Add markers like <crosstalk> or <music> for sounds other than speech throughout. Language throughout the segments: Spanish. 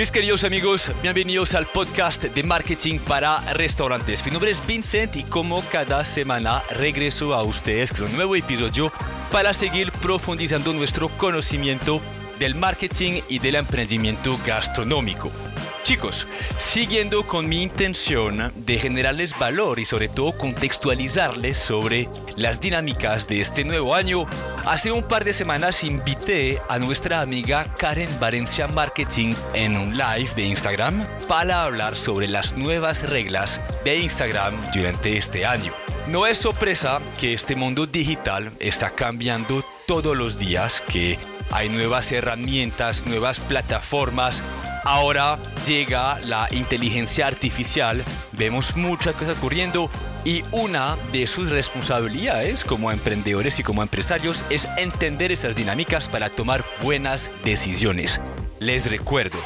Mis queridos amigos, bienvenidos al podcast de marketing para restaurantes. Mi nombre es Vincent y como cada semana regreso a ustedes con un nuevo episodio para seguir profundizando nuestro conocimiento del marketing y del emprendimiento gastronómico. Chicos, siguiendo con mi intención de generarles valor y sobre todo contextualizarles sobre las dinámicas de este nuevo año, hace un par de semanas invité a nuestra amiga Karen Valencia Marketing en un live de Instagram para hablar sobre las nuevas reglas de Instagram durante este año. No es sorpresa que este mundo digital está cambiando todos los días, que hay nuevas herramientas, nuevas plataformas Ahora llega la inteligencia artificial, vemos muchas cosas ocurriendo y una de sus responsabilidades como emprendedores y como empresarios es entender esas dinámicas para tomar buenas decisiones. Les recuerdo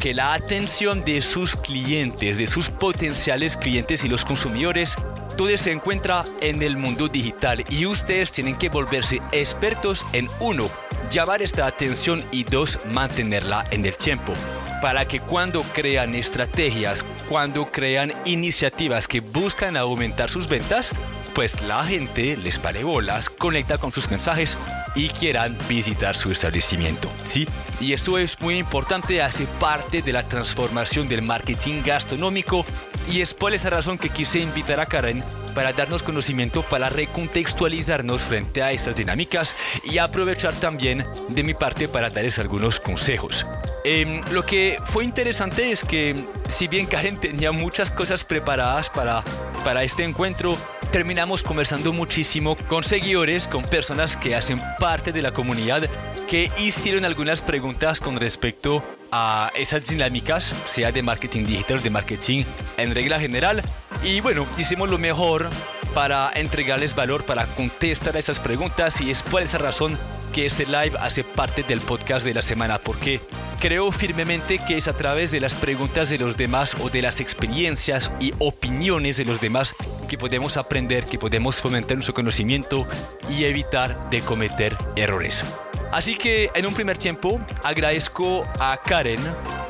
que la atención de sus clientes, de sus potenciales clientes y los consumidores, todo se encuentra en el mundo digital y ustedes tienen que volverse expertos en uno, llamar esta atención y dos, mantenerla en el tiempo para que cuando crean estrategias, cuando crean iniciativas que buscan aumentar sus ventas, pues la gente les pare bolas, conecta con sus mensajes y quieran visitar su establecimiento. ¿sí? Y eso es muy importante, hace parte de la transformación del marketing gastronómico y es por esa razón que quise invitar a Karen para darnos conocimiento, para recontextualizarnos frente a esas dinámicas y aprovechar también de mi parte para darles algunos consejos. Em, lo que fue interesante es que si bien Karen <laughs> tenía muchas cosas preparadas para, para este encuentro, terminamos conversando muchísimo con seguidores, con personas que hacen parte de la comunidad, que hicieron algunas preguntas con respecto a esas dinámicas, sea de marketing digital, de marketing en regla general. Y bueno, hicimos lo mejor para entregarles valor, para contestar a esas preguntas y es por esa razón este live hace parte del podcast de la semana, porque creo firmemente que es a través de las preguntas de los demás o de las experiencias y opiniones de los demás que podemos aprender, que podemos fomentar nuestro conocimiento y evitar de cometer errores. Así que en un primer tiempo agradezco a Karen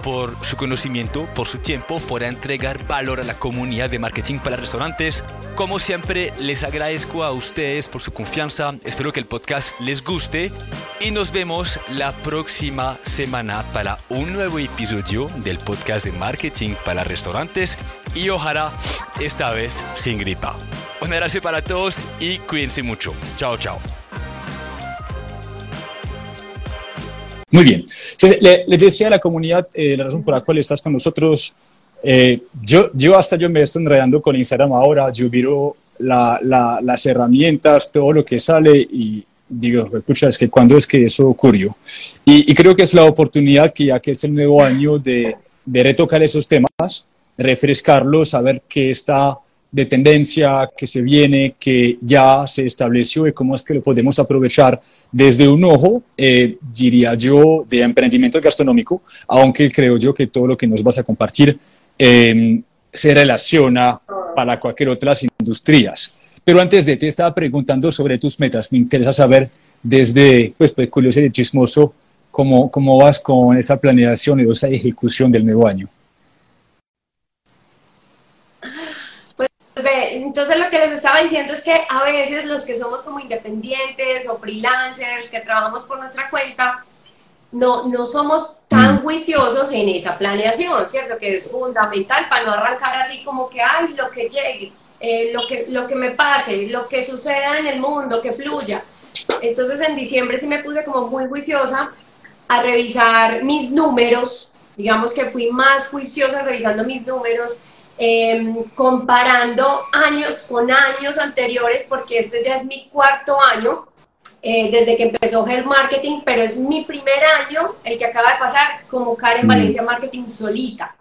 por su conocimiento, por su tiempo, por entregar valor a la comunidad de marketing para restaurantes. Como siempre, les agradezco a ustedes por su confianza. Espero que el podcast les guste y nos vemos la próxima semana para un nuevo episodio del podcast de marketing para restaurantes y ojalá esta vez sin gripa. Un abrazo para todos y cuídense mucho. Chao, chao. Muy bien. le, decía a la comunidad eh, la razón por la cual estás con nosotros. Eh, yo, yo hasta yo me estoy enredando con Instagram ahora, yo miro la, las herramientas, todo lo que sale y digo, escucha, es que cuando es que eso ocurrió. Y, creo que es la oportunidad que ya que es el nuevo año de, de retocar esos temas, refrescarlos, saber qué está de tendencia que se viene, que ya se estableció y cómo es que lo podemos aprovechar desde un ojo, eh, diría yo, de emprendimiento gastronómico, aunque creo yo que todo lo que nos vas a compartir em, se relaciona para cualquier otras industrias. Pero antes de te estaba preguntando sobre tus metas. Me interesa saber desde, pues, pues curioso y chismoso, cómo, cómo vas con esa planeación y esa ejecución del nuevo año. Entonces lo que les estaba diciendo es que a veces los que somos como independientes o freelancers, que trabajamos por nuestra cuenta, no, no somos tan mm. juiciosos en esa planeación, ¿cierto? Que es fundamental para no arrancar así como que, ay, lo que llegue, eh, lo, que, lo que me pase, lo que suceda en el mundo, que fluya. Entonces en diciembre sí me puse como muy juiciosa a revisar mis números, digamos que fui más juiciosa revisando mis números, Em, comparando años con años anteriores, porque este ya es mi cuarto año eh, desde que empezó el Marketing, pero es mi primer año, el que acaba de pasar, como Karen mm. Valencia Marketing solita.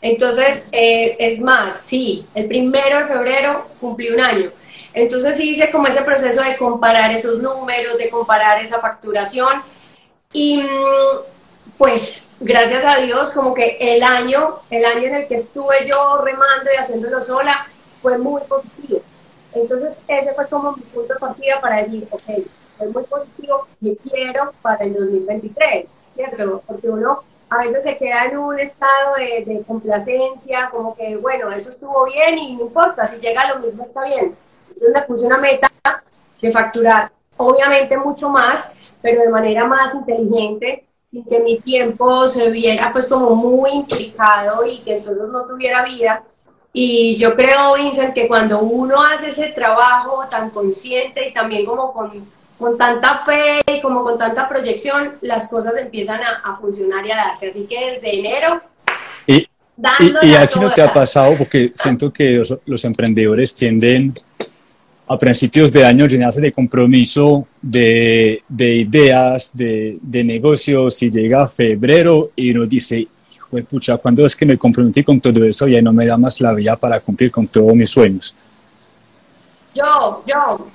Entonces, eh, es más, sí, el primero de febrero cumplí un año. Entonces sí hice como ese proceso de comparar esos números, de comparar esa facturación. Y mm, pues gracias a Dios, como que el año, el año en el que estuve yo remando y haciéndolo sola, fue muy positivo. Entonces, ese fue como mi punto de partida para decir, ok, fue muy positivo, que quiero para el 2023, ¿cierto? Porque uno a veces se queda en un estado de, de, complacencia, como que, bueno, eso estuvo bien y no importa, si llega lo mismo está bien. Entonces me puse una meta de facturar, obviamente mucho más, pero de manera más inteligente, sin que mi tiempo se viera pues como muy implicado y que entonces no tuviera vida. Y yo creo, Vincent, que cuando uno hace ese trabajo tan consciente y también como con, con tanta fe y como con tanta proyección, las cosas empiezan a, a funcionar y a darse. Así que desde enero... Y, y, y a ti no te ha pasado, porque siento que los, los emprendedores tienden a principios de año llenarse de compromiso, de, de ideas, de, de, negocios y llega febrero y uno dice, hijo de pucha, ¿cuándo es que me comprometí con todo eso? Ya no me da más la vida para cumplir con todos mis sueños. Yo, yo,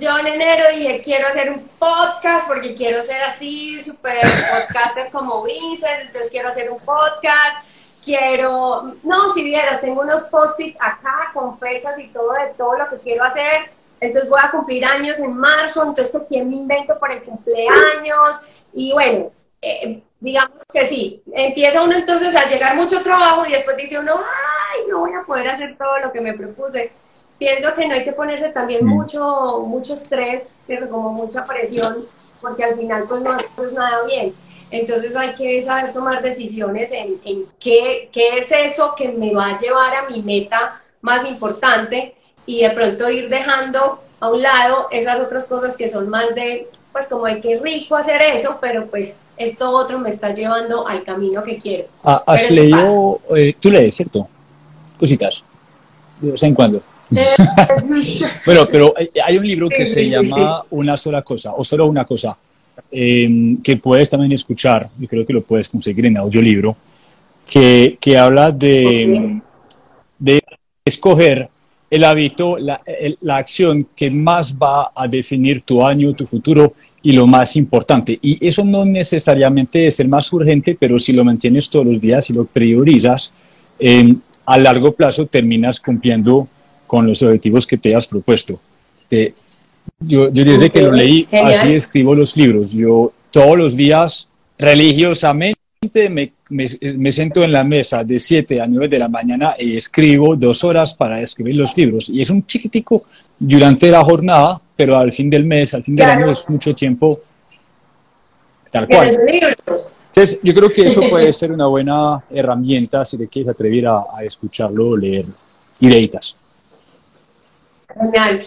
yo en enero dije, quiero hacer un podcast porque quiero ser así, súper podcaster como Vincent, entonces quiero hacer un podcast quiero, no, si vieras, tengo unos post-it acá con fechas y todo de todo lo que quiero hacer entonces voy a cumplir años en marzo, entonces ¿quién me invento por el cumpleaños? Y bueno, eh, digamos que sí, empieza uno entonces a llegar mucho trabajo y después dice uno, ay, no voy a poder hacer todo lo que me propuse. Pienso que no hay que ponerse también mm. mucho, mucho estrés, como mucha presión, porque al final pues no haces nada bien. Entonces hay que saber tomar decisiones en, en qué, qué es eso que me va a llevar a mi meta más importante y de pronto ir dejando a un lado esas otras cosas que son más de, pues como de qué rico hacer eso, pero pues esto otro me está llevando al camino que quiero. Ah, ¿Has leído, eh, tú lees, cierto? Cositas, de vez en cuando. <laughs> bueno, pero hay un libro que se llama Una sola cosa, o solo una cosa, em, que puedes también escuchar, yo creo que lo puedes conseguir en audiolibro, que, que habla de, de escoger el hábito, la, la, acción que más va a definir tu año, tu futuro y lo más importante. Y eso no necesariamente es el más urgente, pero si lo mantienes todos los días y lo priorizas, eh, a largo plazo terminas cumpliendo con los objetivos que te has propuesto. Te, yo, yo, desde que lo leí, así escribo los libros. Yo todos los días, religiosamente, me, me, siento en la mesa de 7 a 9 de la mañana y escribo dos horas para escribir los libros. Y es un chiquitico durante la jornada, pero al fin del mes, al fin del año es mucho tiempo tal cual. Entonces, yo creo que eso <laughs> puede ser una buena herramienta si te quieres atrever a, a escucharlo o leer ideitas. Genial.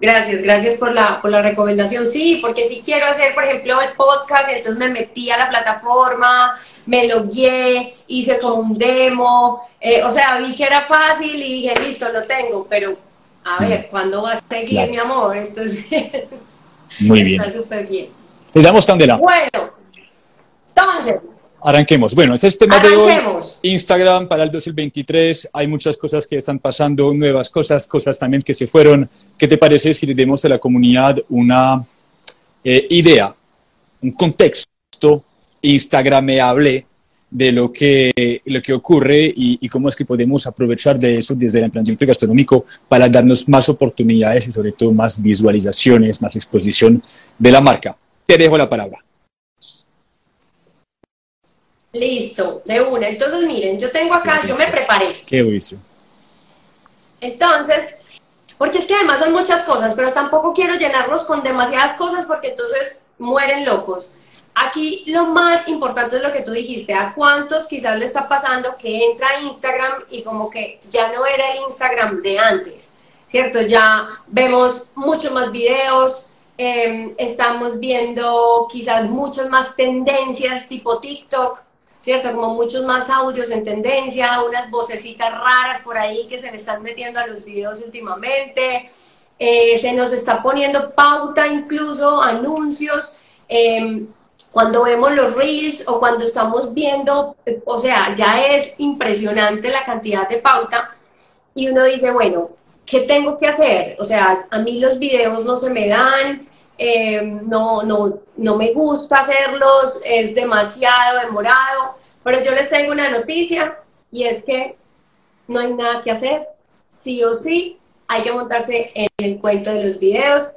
Gracias, gracias por la, por la recomendación. Sí, porque si quiero hacer, por ejemplo, el podcast, entonces me metí a la plataforma, me logué, hice como un demo, eh, o sea, vi que era fácil y dije, listo, lo tengo, pero a ver, ¿cuándo va a seguir mi amor? Entonces, muy <laughs> bien. Está súper bien. Te damos candela. Bueno, entonces, Arranquemos. Bueno, este es tema de hoy. Instagram para el 2023. Hay muchas cosas que están pasando, nuevas cosas, cosas también que se fueron. ¿Qué te parece si le demos a la comunidad una eh, idea, un contexto instagrameable de lo que, lo que ocurre y, y, cómo es que podemos aprovechar de eso desde el emprendimiento gastronómico para darnos más oportunidades y sobre todo más visualizaciones, más exposición de la marca? Te dejo la palabra. Listo, de una. Entonces, miren, yo tengo acá, yo me preparé. Qué buenísimo. Entonces, porque es que además son muchas cosas, pero tampoco quiero llenarlos con demasiadas cosas porque entonces mueren locos. Aquí lo más importante es lo que tú dijiste, a cuántos quizás le está pasando que entra a Instagram y como que ya no era el Instagram de antes, ¿cierto? Ya vemos muchos más videos, eh, estamos viendo quizás muchas más tendencias tipo TikTok, ¿cierto? Como muchos más audios en tendencia, unas vocecitas raras por ahí que se le están metiendo a los videos últimamente. Eh, se nos está poniendo pauta incluso, anuncios. Em, cuando vemos los reels o cuando estamos viendo, o sea, ya es impresionante la cantidad de pauta y uno dice, bueno, ¿qué tengo que hacer? O sea, a mí los videos no se me dan, Em, no, no, no me gusta hacerlos, es demasiado demorado, pero yo les tengo una noticia y es que no hay nada que hacer, sí o sí, hay que montarse en el cuento de los videos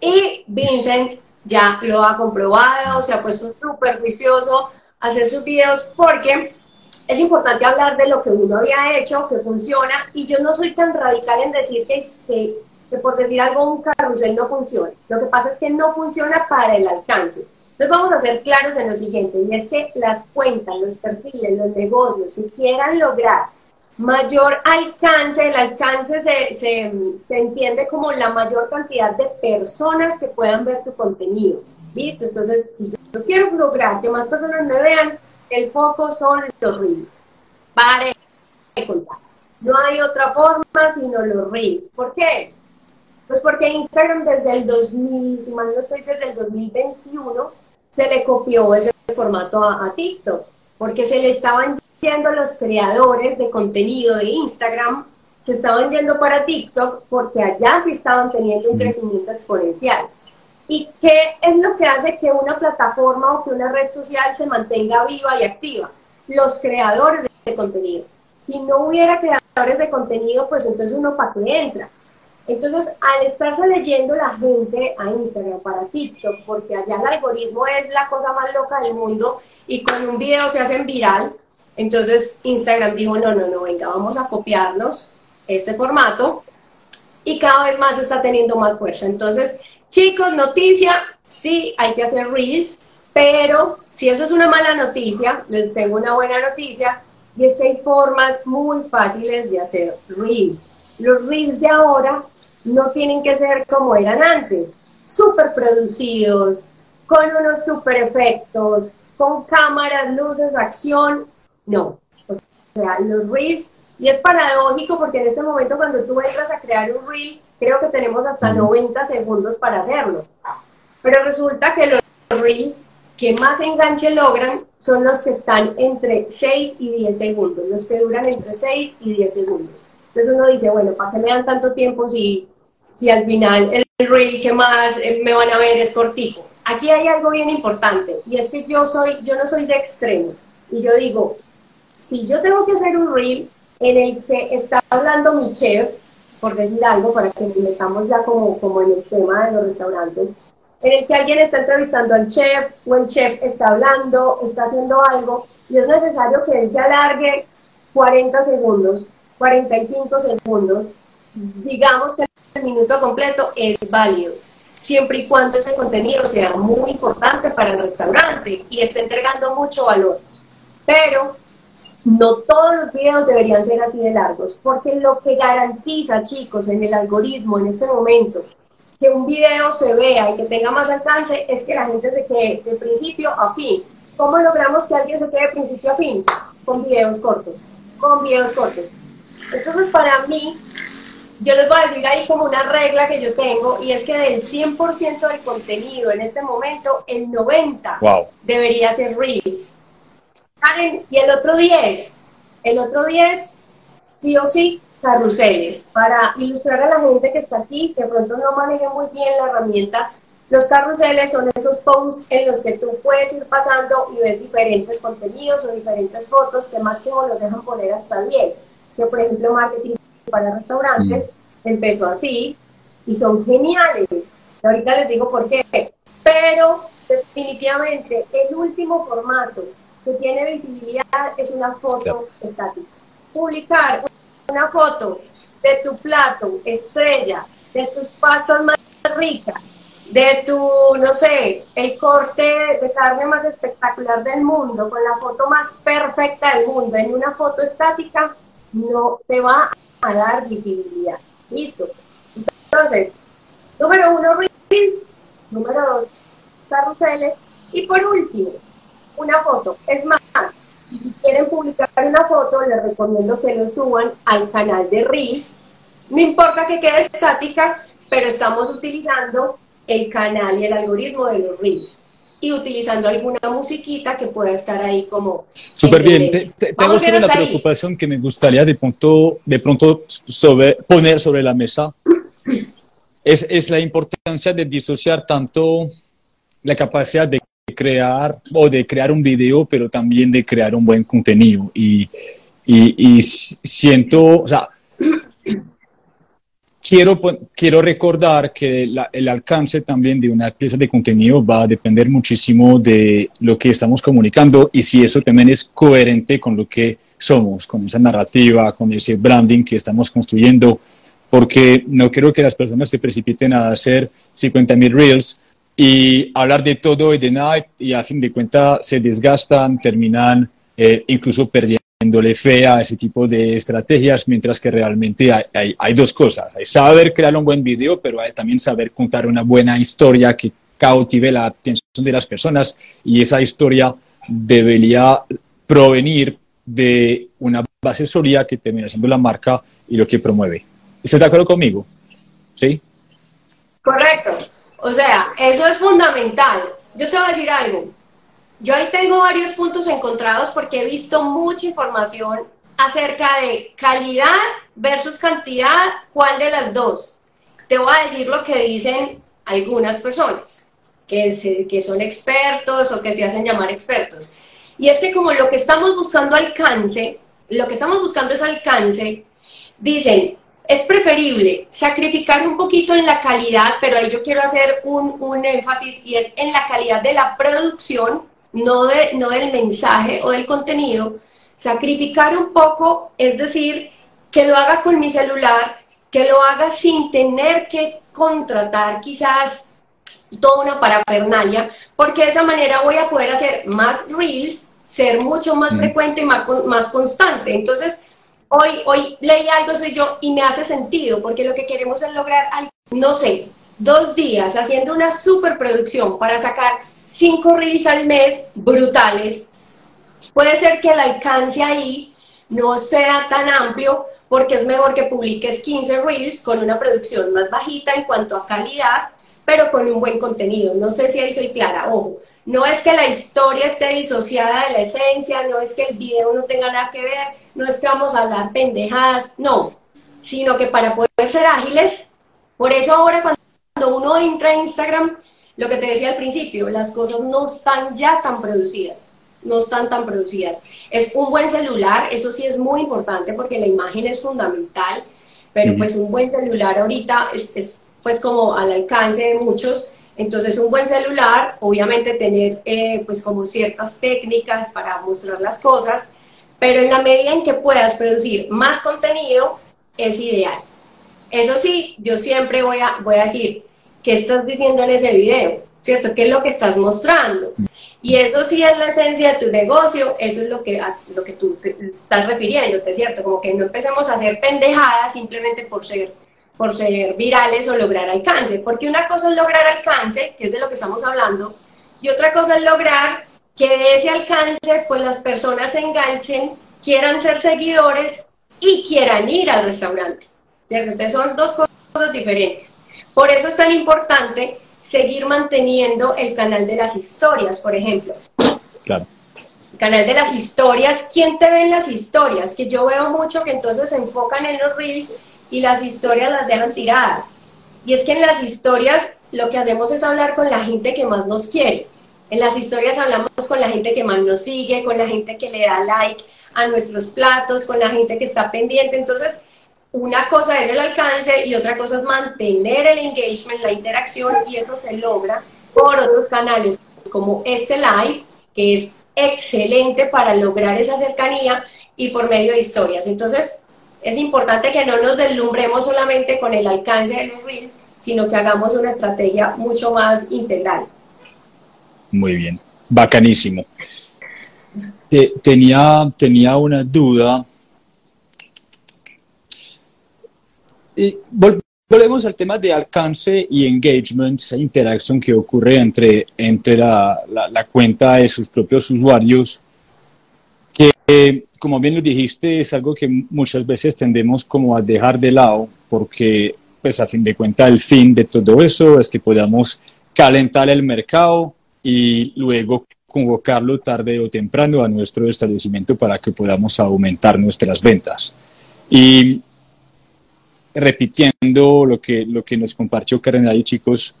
y Vincent ya lo ha comprobado, se ha puesto súper juicioso, hacer sus videos porque es importante hablar de lo que uno había hecho, que funciona, y yo no soy tan radical en decir que, que, que por decir algo un carrusel no funciona. Lo que pasa es que no funciona para el alcance. Entonces vamos a ser claros en lo siguiente, y es que las cuentas, los perfiles, los negocios, si quieran lograr mayor alcance, el alcance se, se, se, entiende como la mayor cantidad de personas que puedan ver tu contenido. ¿Listo? Entonces, si yo quiero lograr que más personas me vean, el foco son los reels. Para contar. No hay otra forma sino los reels. ¿Por qué? Pues porque Instagram desde el 2000, si mal no estoy, desde el 2021, se le copió ese formato a, a TikTok, porque se le estaban yendo los creadores de contenido de Instagram, se estaban yendo para TikTok porque allá sí estaban teniendo un crecimiento exponencial. ¿Y qué es lo que hace que una plataforma o que una red social se mantenga viva y activa? Los creadores de contenido. Si no hubiera creadores de contenido, pues entonces uno para qué entra. Entonces, al estarse leyendo la gente a Instagram para TikTok, porque allá el algoritmo es la cosa más loca del mundo y con un video se hacen viral, entonces Instagram dijo, no, no, no, venga, vamos a copiarnos este formato y cada vez más está teniendo más fuerza. Entonces, chicos, noticia, sí, hay que hacer reels, pero si eso es una mala noticia, les tengo una buena noticia y es que hay formas muy fáciles de hacer reels. Los reels de ahora no tienen que ser como eran antes, súper producidos, con unos super efectos, con cámaras, luces, acción. No, o sea, los reels, y es paradójico porque en este momento cuando tú entras a crear un reel, creo que tenemos hasta 90 segundos para hacerlo. Pero resulta que los reels que más enganche logran son los que están entre 6 y 10 segundos, los que duran entre 6 y 10 segundos. Entonces uno dice, bueno, ¿para qué me dan tanto tiempo si, si al final el reel que más eh, me van a ver es cortico? Aquí hay algo bien importante y es que yo, soy, yo no soy de extremo. Y yo digo, si yo tengo que hacer un reel en el que está hablando mi chef, por decir algo, para que nos metamos ya como, como en el tema de los restaurantes, en el que alguien está entrevistando al chef o el chef está hablando, está haciendo algo y es necesario que él se alargue 40 segundos, 45 segundos, digamos que el minuto completo es válido, siempre y cuando ese contenido sea muy importante para el restaurante y esté entregando mucho valor. Pero no todos los videos deberían ser así de largos, porque lo que garantiza, chicos, en el algoritmo en este momento, que un video se vea y que tenga más alcance, es que la gente se quede de principio a fin. ¿Cómo logramos que alguien se quede de principio a fin? Con videos cortos, con videos cortos. Entonces, para mí, yo les voy a decir ahí como una regla que yo tengo, y es que del 100% del contenido en este momento, el 90% debería ser Reels y el otro 10, el otro 10, sí o sí, carruseles. Para ilustrar a la gente que está aquí, que pronto no maneja muy bien la herramienta, los carruseles son esos posts en los que tú puedes ir pasando y ver diferentes contenidos o diferentes fotos que máximo los dejan poner hasta 10. Que por ejemplo, marketing para restaurantes mm. empezó así y son geniales. Ahorita les digo por qué. Pero definitivamente el último formato que tiene visibilidad es una foto estática. Publicar una foto de tu plato estrella, de tus pastas más ricas, de tu, no sé, el corte de carne más espectacular del mundo, con la foto más perfecta del mundo, en una foto estática, no te va a dar visibilidad. Listo. Entonces, número uno, reels. Número dos, carruseles. Y por último, una foto. Es más, si quieren publicar una foto, les recomiendo que lo suban al canal de Reels. No importa que quede estática, pero estamos utilizando el canal y el algoritmo de los Reels y utilizando alguna musiquita que pueda estar ahí como... Súper bien. tengo una preocupación que me gustaría de pronto, de pronto sobre, poner sobre la mesa. Es, es la importancia de disociar tanto la capacidad de crear o de crear un video, pero también de crear un buen contenido. Y, y, siento, o sea, quiero, quiero recordar que el alcance también de una pieza de contenido va a depender muchísimo de lo que estamos comunicando y si eso también es coherente con lo que somos, con esa narrativa, con ese branding que estamos construyendo, porque no quiero que las personas se precipiten a hacer 50.000 reels y hablar de todo y de nada y a fin de cuentas se desgastan, terminan eh, incluso perdiendo le fe a ese tipo de estrategias, mientras que realmente hay, hay, dos cosas. Hay saber crear un buen video, pero hay también saber contar una buena historia que cautive la atención de las personas y esa historia debería provenir de una base sólida que termina siendo la marca y lo que promueve. ¿Estás de acuerdo conmigo? ¿Sí? Correcto. O sea, eso es fundamental. Yo te voy a decir algo. Yo ahí tengo varios puntos encontrados porque he visto mucha información acerca de calidad versus cantidad, cuál de las dos. Te voy a decir lo que dicen algunas personas que, que son expertos o que se hacen llamar expertos. Y es que como lo que estamos buscando alcance, lo que estamos buscando es alcance, dicen, es preferible sacrificar un poquito en la calidad, pero ahí yo quiero hacer un, un énfasis y es en la calidad de la producción no, de, no del mensaje o del contenido, sacrificar un poco, es decir, que lo haga con mi celular, que lo haga sin tener que contratar quizás toda una parafernalia, porque de esa manera voy a poder hacer más reels, ser mucho más mm. frecuente y más, más constante. Entonces, hoy, hoy leí algo soy yo y me hace sentido, porque lo que queremos es lograr, no sé, dos días haciendo una superproducción para sacar cinco reels al mes brutales, puede ser que el alcance ahí no sea tan amplio porque es mejor que publiques 15 reels con una producción más bajita en cuanto a calidad, pero con un buen contenido. No sé si ahí soy clara, ojo. No es que la historia esté disociada de la esencia, no es que el video no tenga nada que ver, no es que vamos a hablar pendejadas, no, sino que para poder ser ágiles, por eso ahora cuando uno entra a Instagram lo que te decía al principio, las cosas no están ya tan producidas, no están tan producidas. Es un buen celular, eso sí es muy importante porque la imagen es fundamental, pero pues un buen celular ahorita es, pues como al alcance de muchos. Entonces un buen celular, obviamente tener eh, pues como ciertas técnicas para mostrar las cosas, pero en la medida en que puedas producir más contenido, es ideal. Eso sí, yo siempre voy a, voy a decir, qué estás diciendo en ese video, ¿cierto? ¿Qué es lo que estás mostrando? Y eso sí es la esencia de tu negocio, eso es lo que, lo que tú te estás refiriéndote, ¿cierto? Como que no empecemos a hacer pendejadas simplemente por ser, por ser virales o lograr alcance, porque una cosa es lograr alcance, que es de lo que estamos hablando, y otra cosa es lograr que de ese alcance pues las personas se enganchen, quieran ser seguidores y quieran ir al restaurante, ¿cierto? Entonces son dos cosas diferentes. Por eso es tan importante seguir manteniendo el canal de las historias, por ejemplo. Claro. canal de las historias, ¿quién te ve en las historias? Que yo veo mucho que entonces se enfocan en los reels y las historias las dejan tiradas. Y es que en las historias lo que hacemos es hablar con la gente que más nos quiere. En las historias hablamos con la gente que más nos sigue, con la gente que le da like a nuestros platos, con la gente que está pendiente. Entonces, una cosa es el alcance y otra cosa es mantener el engagement, la interacción y eso se logra por otros canales como este live, que es excelente para lograr esa cercanía y por medio de historias. Entonces, es importante que no nos deslumbremos solamente con el alcance de los reels, sino que hagamos una estrategia mucho más integral. Muy bien, bacanísimo. Tenía, tenía una duda Y volvemos al tema de alcance y engagement, esa interacción que ocurre entre, entre la, la, cuenta de sus propios usuarios, que como bien lo dijiste, es algo que muchas veces tendemos como a dejar de lado, porque pues a fin de cuentas el fin de todo eso es que podamos calentar el mercado y luego convocarlo tarde o temprano a nuestro establecimiento para que podamos aumentar nuestras ventas. Y repitiendo lo que, lo que nos compartió Karen ahí, chicos,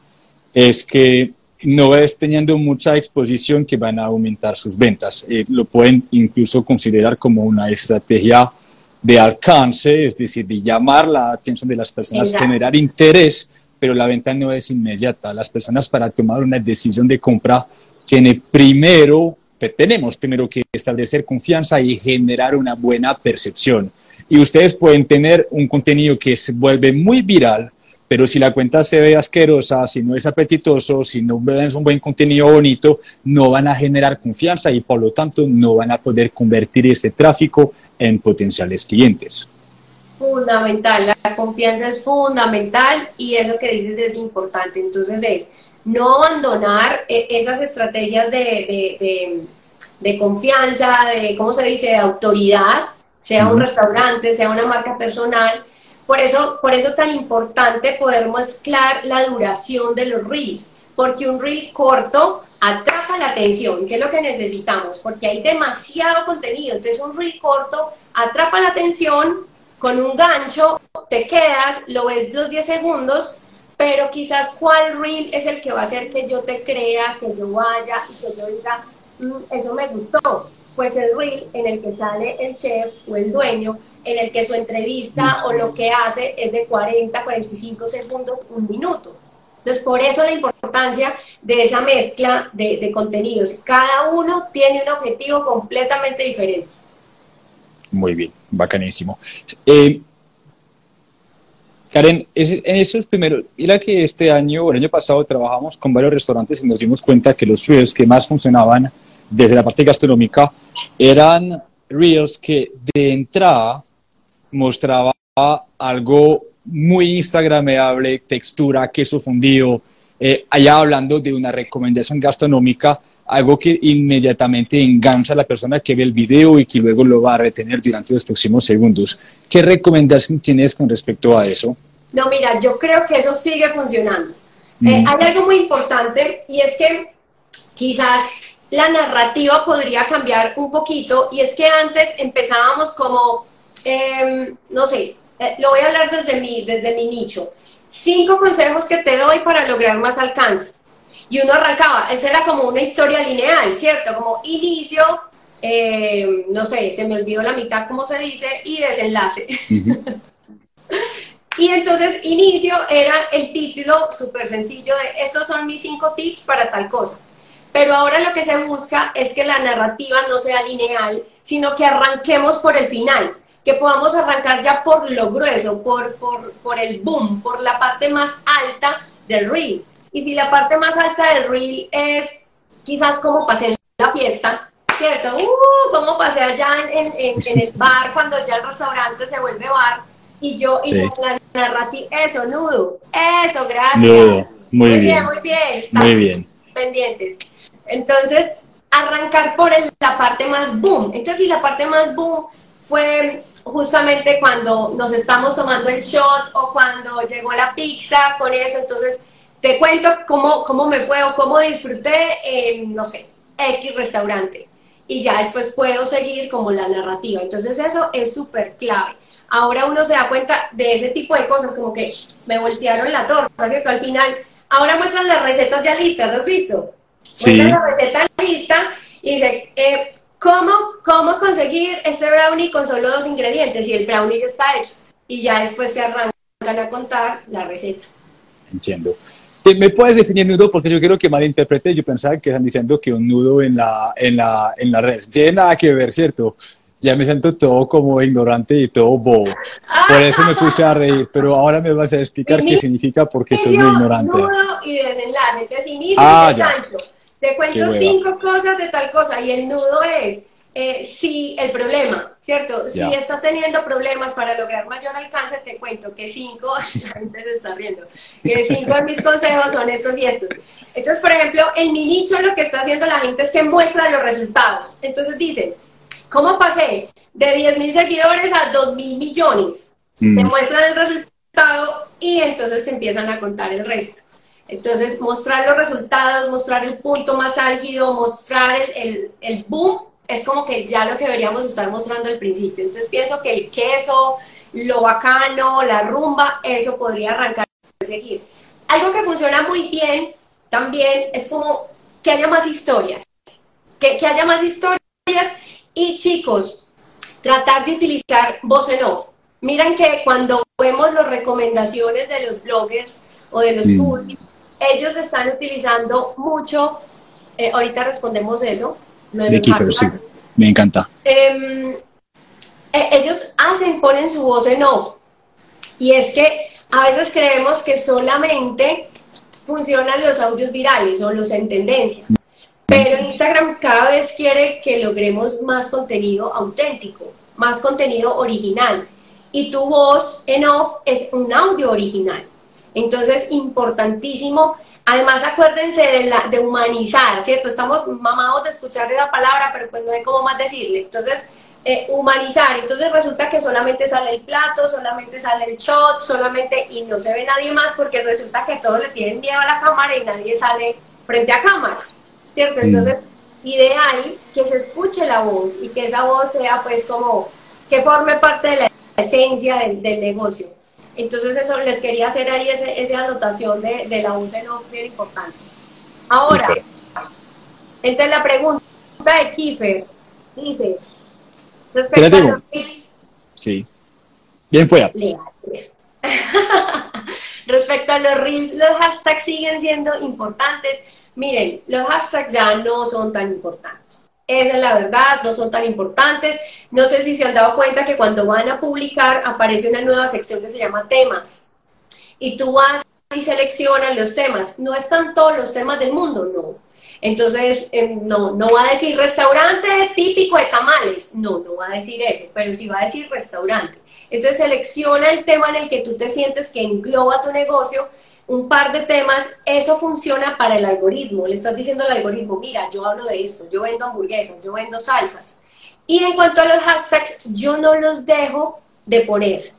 es que no es teniendo mucha exposición que van a aumentar sus ventas. Eh, lo pueden incluso considerar como una estrategia de alcance, es decir, de llamar la atención de las personas, generar interés, pero la venta no es inmediata. Las personas para tomar una decisión de compra tienen primero, tenemos primero que establecer confianza y generar una buena percepción. Y ustedes pueden tener un contenido que se vuelve muy viral, pero si la cuenta se ve asquerosa, si no es apetitoso, si no es un buen contenido bonito, no van a generar confianza y por lo tanto no van a poder convertir ese tráfico en potenciales clientes. Fundamental, la confianza es fundamental y eso que dices es importante. Entonces es no abandonar eh, esas estrategias de, de confianza, de, ¿cómo se dice?, de autoridad, sea un restaurante, sea una marca personal, por eso, por eso tan importante poder mezclar la duración de los reels, porque un reel corto atrapa la atención, que es lo que necesitamos, porque hay demasiado contenido. Entonces un reel corto atrapa la atención con un gancho, te quedas, lo ves los 10 segundos, pero quizás cuál reel es el que va a hacer que yo te crea, que yo vaya y que yo diga, mm, eso me gustó. Pues el reel en el que sale el chef o el dueño en el que su entrevista o lo que hace es de 40, 45 segundos, un minuto. Entonces, por eso la importancia de esa mezcla de, contenidos. Cada uno tiene un objetivo completamente diferente. Muy bien, bacanísimo. Eh, Karen, en esos primeros, era que este año o el año pasado trabajamos con varios restaurantes y nos dimos cuenta que los reels que más funcionaban desde la parte gastronómica eran reels que de entrada mostraba algo muy instagramable, textura, queso fundido, eh, allá hablando de una recomendación gastronómica, algo que inmediatamente engancha a la persona que ve el video y que luego lo va a retener durante los próximos segundos. ¿Qué recomendación tienes con respecto a eso? No, mira, yo creo que eso sigue funcionando. Eh, hay algo muy importante y es que quizás la narrativa podría cambiar un poquito y es que antes empezábamos como Em, no sé, eh, lo voy a hablar desde mi, desde mi nicho. Cinco consejos que te doy para lograr más alcance. Y uno arrancaba, eso era como una historia lineal, ¿cierto? Como inicio, em, no sé, se me olvidó la mitad, como se dice, y desenlace. <laughs> y entonces, inicio era el título súper sencillo de estos son mis cinco tips para tal cosa. Pero ahora lo que se busca es que la narrativa no sea lineal, sino que arranquemos por el final que podamos arrancar ya por lo grueso, por, por, por el boom, por la parte más alta del reel. Y si la parte más alta del reel es quizás como pasé la fiesta, ¿cierto? Uh, como pasé allá en, en, en, el bar cuando ya el restaurante se vuelve bar y yo, y la narrativa, eso, nudo, eso, gracias. Muy, bien, muy bien, muy bien. pendientes. Entonces, arrancar por la parte más boom. Entonces, si la parte más boom fue justamente cuando nos estamos tomando el shot o cuando llegó la pizza con eso, entonces te cuento cómo, cómo me fue o cómo disfruté en, no sé, X restaurante. Y ya después puedo seguir como la narrativa. Entonces eso es súper clave. Ahora uno se da cuenta de ese tipo de cosas, como que me voltearon la torta, ¿cierto? Al final, ahora muestran las recetas ya listas, ¿has visto? Sí. La receta lista y dice, eh, ¿Cómo, ¿Cómo conseguir este brownie con solo dos ingredientes? Y el brownie ya está hecho. Y ya después te arrancan a contar la receta. Entiendo. ¿Me puedes definir nudo? Porque yo quiero que malinterprete. Yo pensaba que están diciendo que un nudo en la, en la, en la red. Tiene nada que ver, ¿cierto? Ya me siento todo como ignorante y todo bobo. Por eso me puse a reír. Pero ahora me vas a explicar qué significa porque soy muy ignorante. Nudo y desenlace. Entonces, inicio ah, y gancho. Te cuento cinco cosas de tal cosa y el nudo es eh, si el problema, ¿cierto? Si estás teniendo problemas para lograr mayor alcance, te cuento que cinco, <laughs> la gente se está riendo, que cinco de mis consejos son estos y estos. Entonces, por ejemplo, en mi nicho lo que está haciendo la gente es que muestra los resultados. Entonces dicen, ¿cómo pasé de 10 mil seguidores a 2 mil millones? Mm. Te muestran el resultado y entonces te empiezan a contar el resto. Entonces, mostrar los resultados, mostrar el punto más álgido, mostrar el, el, boom, es como que ya lo que deberíamos estar mostrando al principio. Entonces, pienso que el queso, lo bacano, la rumba, eso podría arrancar y seguir. Algo que funciona muy bien también es como que haya más historias, que, que haya más historias y chicos, tratar de utilizar voz en off. Miren que cuando vemos las recomendaciones de los bloggers o de los mm. Ellos están utilizando mucho, eh, ahorita respondemos eso. de Kiefer, sí, me encanta. Em, e, ellos hacen, ponen su voz en off. Y es que a veces creemos que solamente funcionan los audios virales o los en tendencia. Pero Instagram cada vez quiere que logremos más contenido auténtico, más contenido original. Y tu voz en off es un audio original. Entonces, importantísimo. Además, acuérdense de, la, de humanizar, ¿cierto? Estamos mamados de escuchar la palabra, pero pues no hay cómo más decirle. Entonces, eh, humanizar. Entonces resulta que solamente sale el plato, solamente sale el shot, solamente y no se ve nadie más porque resulta que todos le tienen miedo a la cámara y nadie sale frente a cámara, ¿cierto? Entonces, ideal que se escuche la voz y que esa voz sea pues como que forme parte de la esencia del, negocio. Entonces eso les quería hacer ahí esa anotación de, de, la en off bien importante. Ahora, entonces la pregunta de Kiefer dice, Respecto a los reels. Sí. Bien fuera. <laughs> Respecto a los reels, los hashtags siguen siendo importantes. Miren, los hashtags ya no son tan importantes. Esa es la verdad, no son tan importantes. No sé si se han dado cuenta que cuando van a publicar aparece una nueva sección que se llama temas. Y tú vas y seleccionas los temas. No están todos los temas del mundo, no entonces, em, no, no va a decir restaurante típico de tamales, no, no va a decir eso, pero sí va a decir restaurante. Entonces, selecciona el tema en el que tú te sientes que engloba tu negocio, un par de temas, eso funciona para el algoritmo. Le estás diciendo al algoritmo, mira, yo hablo de esto, yo vendo hamburguesas, yo vendo salsas. Y en cuanto a los hashtags, yo no los dejo de poner,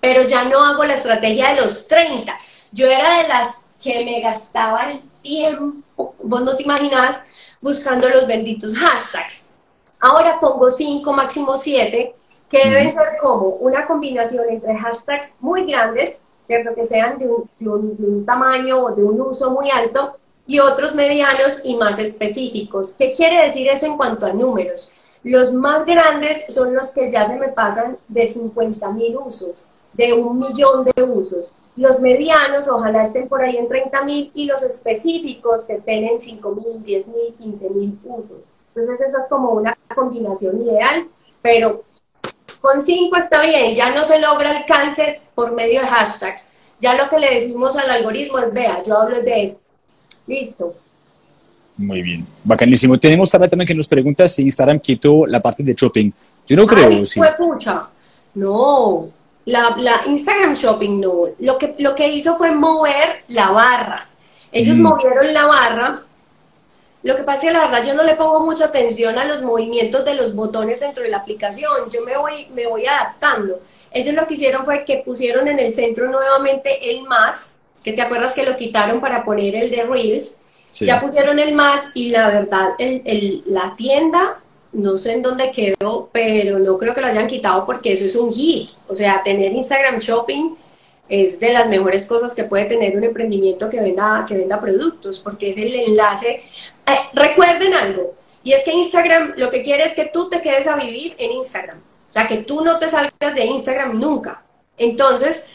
pero ya no hago la estrategia de los 30. Yo era de las que me gastaba el tiempo, vos no te imaginas, buscando los benditos hashtags. Ahora pongo cinco, máximo siete, que deben ser como una combinación entre hashtags muy grandes, ¿cierto? Que sean de un, de un tamaño o de un uso muy alto, y otros medianos y más específicos. ¿Qué quiere decir eso en cuanto a números? Los más grandes son los que ya se me pasan de 50 mil usos, de un millón de usos. Los medianos ojalá estén por ahí en 30 mil y los específicos que estén en 5 mil, 10 mil, 15 mil usos. Entonces esa es como una combinación ideal, pero con 5 está bien, ya no se logra el cáncer por medio de hashtags. Ya lo que le decimos al algoritmo es, vea, yo hablo de esto. Listo. Muy bien, bacanísimo. Tenemos también que nos pregunta si Instagram quitó la parte de shopping. Yo no creo, Ay, sí. Fue pucha. No, la, la, Instagram Shopping no. Lo que, lo que hizo fue mover la barra. Ellos mm. movieron la barra. Lo que pasa es que la verdad yo no le pongo mucha atención a los movimientos de los botones dentro de la aplicación. Yo me voy, me voy adaptando. Ellos lo que hicieron fue que pusieron en el centro nuevamente el más, que te acuerdas que lo quitaron para poner el de Reels. Ya pusieron el más y la verdad, el, el, la tienda no sé en dónde quedó, pero no creo que lo hayan quitado porque eso es un hit. O sea, tener Instagram Shopping es de las mejores cosas que puede tener un emprendimiento que venda, que venda productos, porque es el enlace. Eh, recuerden algo, y es que Instagram lo que quiere es que tú te quedes a vivir en Instagram. O sea, que tú no te salgas de Instagram nunca. Entonces,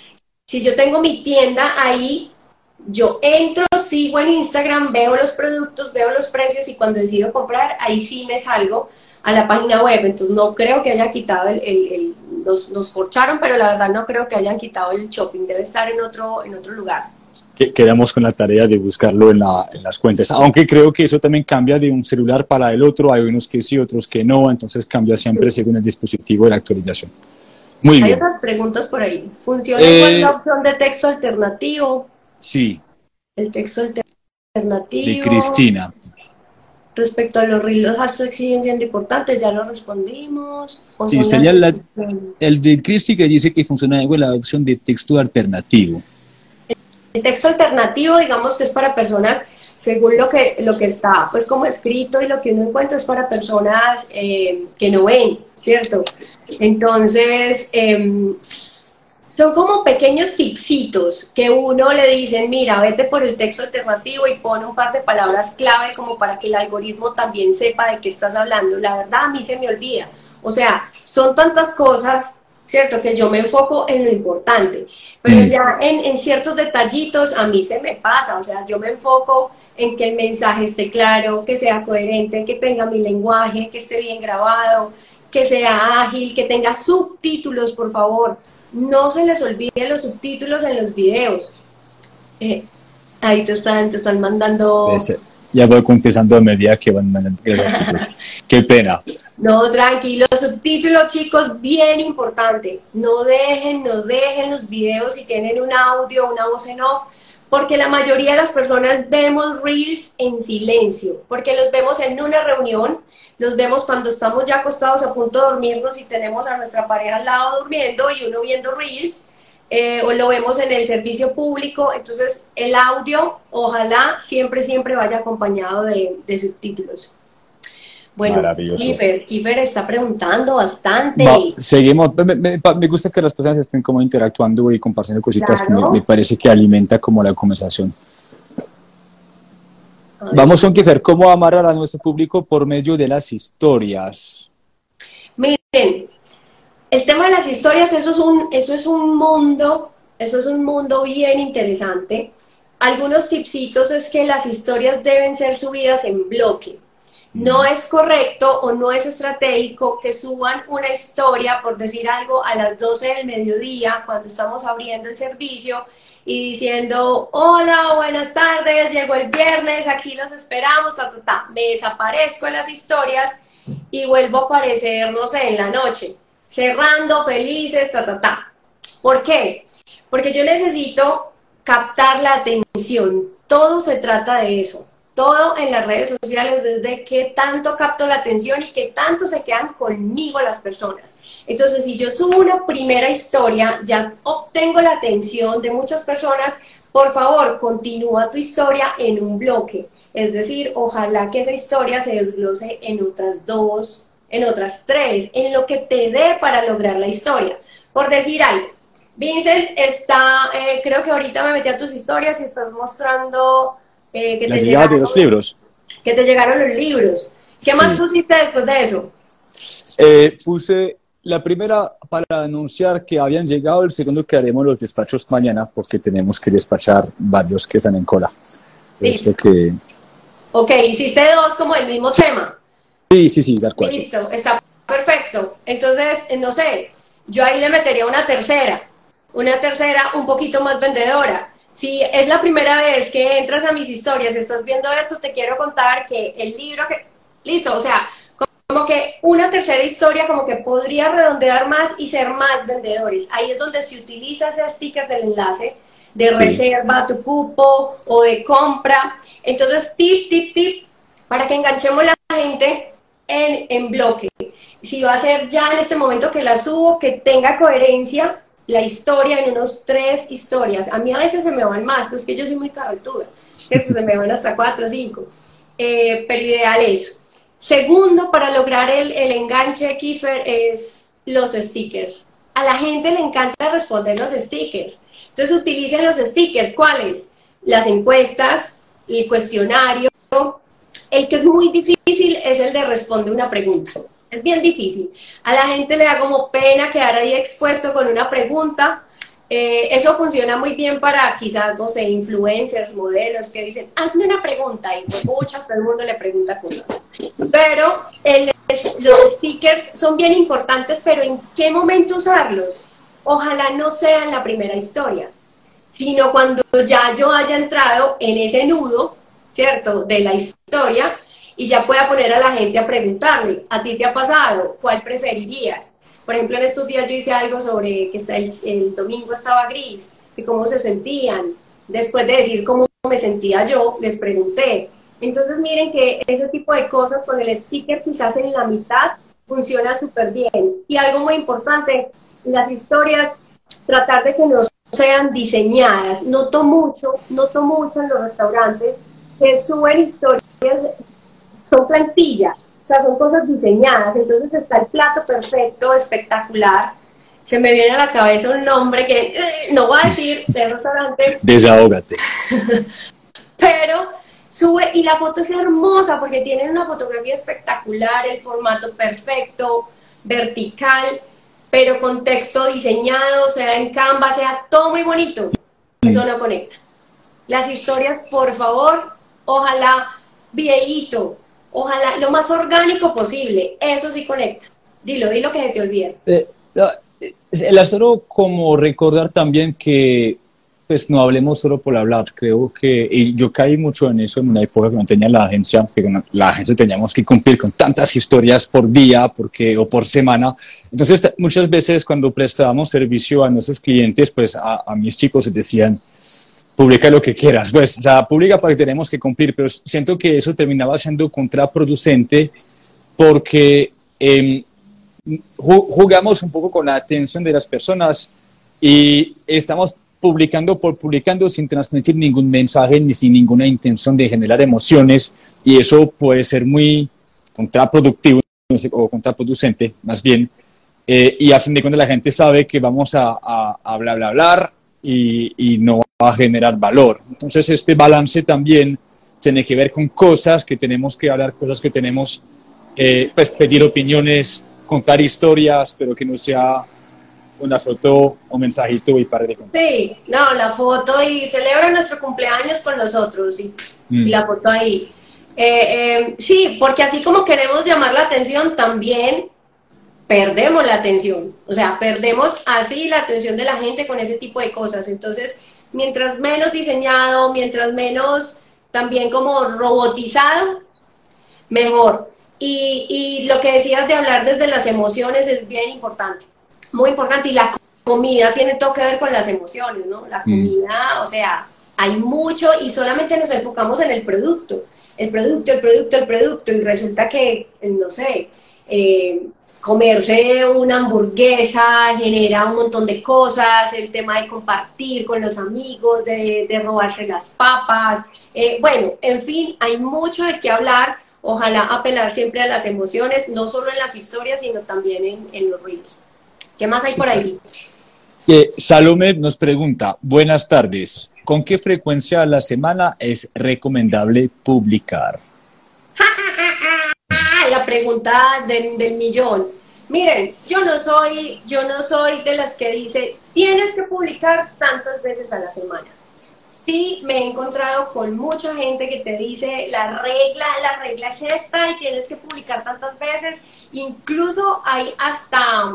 si yo tengo mi tienda ahí, yo entro, sigo en Instagram, veo los productos, veo los precios y cuando decido comprar, ahí sí me salgo a la página web. Entonces no creo que haya quitado el, el, nos, nos, forcharon, pero la verdad no creo que hayan quitado el shopping, debe estar en otro, en otro lugar. Quedamos con la tarea de buscarlo en, la, en las cuentas, aunque creo que eso también cambia de un celular para el otro, hay unos que sí, otros que no, entonces cambia siempre según el dispositivo de la actualización. Muy bien. Hay otras preguntas por ahí. ¿Funciona eh, la opción de texto alternativo? Sí. El texto alternativo. De Cristina. Respecto a los reels, los hashtags siguen siendo importantes, ya lo respondimos. Sí, sería el de Cristi que dice que funciona igual la opción de texto alternativo. El texto alternativo, digamos que es para personas, según lo que, lo que está pues como escrito y lo que uno encuentra es para personas eh, que no ven, ¿cierto? Entonces, eh, son como pequeños tipsitos que uno le dicen, mira, vete por el texto alternativo y pone un par de palabras clave como para que el algoritmo también sepa de qué estás hablando. La verdad a mí se me olvida. O sea, son tantas cosas, ¿cierto? Que yo me enfoco en lo importante. Pero Mm. ya en, en ciertos detallitos a mí se me pasa, o sea, yo me enfoco en que el mensaje esté claro, que sea coherente, que tenga mi lenguaje, que esté bien grabado, que sea ágil, que tenga subtítulos, por favor. No se les olvide los subtítulos en los videos. Eh, ahí te están, te están mandando... Ese- Ya voy contestando a medida que van mandando. Gracias, chicos. <laughs> Qué pena. No, tranquilo, subtítulos, chicos, bien importante. No dejen, no dejen los videos si tienen un audio, una voz en off, porque la mayoría de las personas vemos reels en silencio, porque los vemos en una reunión, los vemos cuando estamos ya acostados a punto de dormirnos y tenemos a nuestra pareja al lado durmiendo y uno viendo reels, eh, o lo vemos en el servicio público. Entonces, el audio, ojalá siempre, siempre vaya acompañado de, de subtítulos. Bueno, Maravilloso. Kiefer, Kiefer está preguntando bastante. Va, seguimos. Me, me- me gusta que las personas estén como interactuando y compartiendo cositas que me, me parece que alimenta como la conversación. Vamos con Kifer, ¿cómo amarrar a nuestro público por medio de las historias? Miren, el tema de las historias, eso es un, eso es un mundo, eso es un mundo bien interesante. Algunos tipsitos es que las historias deben ser subidas en bloque. No es correcto o no es estratégico que suban una historia, por decir algo, a las 12 del mediodía, cuando estamos abriendo el servicio, y diciendo, hola, buenas tardes, llegó el viernes, aquí los esperamos, ta, ta, ta. me desaparezco en las historias y vuelvo a aparecer, no sé, en la noche, cerrando, felices, ta, ta, ta. ¿Por qué? Porque yo necesito captar la atención. Todo se trata de eso. Todo en las redes sociales, desde qué tanto capto la atención y qué tanto se quedan conmigo las personas. Entonces, si yo subo una primera historia, ya obtengo la atención de muchas personas, por favor, continúa tu historia en un bloque. Es decir, ojalá que esa historia se desglose en otras dos, en otras tres, en lo que te dé para lograr la historia. Por decir algo, Vincent está, eh, creo que ahorita me metí a tus historias y estás mostrando eh, que, te llegaron, los libros. que te llegaron los libros. ¿Qué más Sí. pusiste después de eso? Eh, puse la primera para anunciar que habían llegado, el segundo que haremos los despachos mañana porque tenemos que despachar varios que están en cola. Listo. Esto que... Ok, hiciste dos como el mismo tema. Sí, sí, sí, tal cual. Listo, está perfecto. Entonces, eh, no sé, yo ahí le metería una tercera, una tercera un poquito más vendedora. Si es la primera vez que entras a mis historias y estás viendo esto, te quiero contar que el libro que... Listo, o sea, como que una tercera historia como que podría redondear más y ser más vendedores. Ahí es donde se utiliza ese sticker del enlace de Sí. reserva tu cupo o de compra. Entonces, tip, tip, tip, para que enganchemos la gente en, bloque. Si va a ser ya en este momento que la subo, que tenga coherencia la historia en unos tres historias. A mí a veces se me van más, pues que yo soy muy carretuda, se me van hasta cuatro o cinco. Eh, pero ideal eso. Segundo, para lograr el, el enganche, Kiefer, es los stickers. A la gente le encanta responder los stickers. Entonces utilicen los stickers. ¿Cuáles? Las encuestas, el cuestionario. El que es muy difícil es el de responder una pregunta. Es bien difícil. A la gente le da como pena quedar ahí expuesto con una pregunta. Eh, eso funciona muy bien para quizás, no sé, influencers, modelos que dicen, hazme una pregunta y pues, muchas, todo el mundo le pregunta cosas. Pero los stickers son bien importantes, pero ¿en qué momento usarlos? Ojalá no sea en la primera historia, sino cuando ya yo haya entrado en ese nudo, ¿cierto?, de la historia y ya pueda poner a la gente a preguntarle, ¿a ti te ha pasado? ¿Cuál preferirías? Por ejemplo, en estos días yo hice algo sobre que el, el domingo estaba gris, que cómo se sentían. Después de decir cómo me sentía yo, les pregunté. Entonces miren que ese tipo de cosas con el sticker quizás en la mitad funciona súper bien. Y algo muy importante, las historias, tratar de que no sean diseñadas. Noto mucho, noto mucho en los restaurantes que suben historias, son plantillas, o sea, son cosas diseñadas. Entonces está el plato perfecto, espectacular. Se me viene a la cabeza un nombre que eh, no voy a decir <laughs> del restaurante, Desahógate. <laughs> pero sube y la foto es hermosa porque tienen una fotografía espectacular, el formato perfecto, vertical, pero con texto diseñado, sea en Canva, sea todo muy bonito, no lo conecta. Las historias, por favor, ojalá videíto, ojalá lo más orgánico posible, eso sí conecta. Dilo, dilo que se te olvide. Eh, el solo como recordar también que pues no hablemos solo por hablar, creo que, y yo caí mucho en eso en una época que no tenía la agencia, que la agencia teníamos que cumplir con tantas historias por día porque, o por semana. Entonces, muchas veces cuando prestábamos servicio a nuestros clientes, pues a, a mis chicos les decían, publica lo que quieras, pues, o sea, publica porque tenemos que cumplir, pero siento que eso terminaba siendo contraproducente porque eh, jugamos un poco con la atención de las personas y estamos publicando por publicando sin transmitir ningún mensaje ni sin ninguna intención de generar emociones y eso puede ser muy contraproductivo o contraproducente más bien. Eh, y a fin de cuentas la gente sabe que vamos a, hablar, hablar, hablar y, y, no a generar valor. Entonces este balance también tiene que ver con cosas que tenemos que hablar, cosas que tenemos, eh, pues pedir opiniones, contar historias, pero que no sea una foto, un mensajito y para de contar. Sí, no, la foto y celebra nuestro cumpleaños con nosotros y, mm. la foto ahí. Eh, eh, sí, porque así como queremos llamar la atención, también perdemos la atención. O sea, perdemos así la atención de la gente con ese tipo de cosas. Entonces, mientras menos diseñado, mientras menos también como robotizado, mejor. Y, y lo que decías de hablar desde las emociones es bien importante muy importante. Y la comida tiene todo que ver con las emociones, ¿no? La mm. comida, o sea, hay mucho y solamente nos enfocamos en el producto. El producto, el producto, el producto. Y resulta que, no sé, eh, comerse una hamburguesa genera un montón de cosas, el tema de compartir con los amigos, de, robarse las papas, eh, bueno, en fin, hay mucho de qué hablar, ojalá apelar siempre a las emociones, no solo en las historias, sino también en, en los reels. ¿Qué más hay por ahí? Salome nos pregunta, buenas tardes, ¿con qué frecuencia a la semana es recomendable publicar? <laughs> la pregunta del, millón. Miren, yo no soy, yo no soy de las que dice tienes que publicar tantas veces a la semana. Sí, me he encontrado con mucha gente que te dice la regla, la regla es esta y tienes que publicar tantas veces. Incluso hay hasta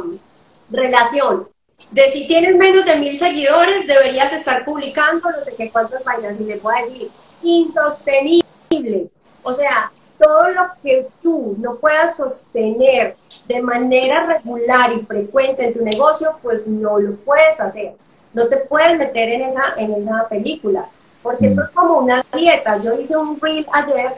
relación de si tienes menos de mil seguidores, deberías estar publicando no sé qué cuántas vainas. Y le voy a decir, insostenible. O sea, todo lo que tú no puedas sostener de manera regular y frecuente en tu negocio, pues no lo puedes hacer. No te puedes meter en esa, en esa película. Porque esto es como una dieta. Yo hice un reel ayer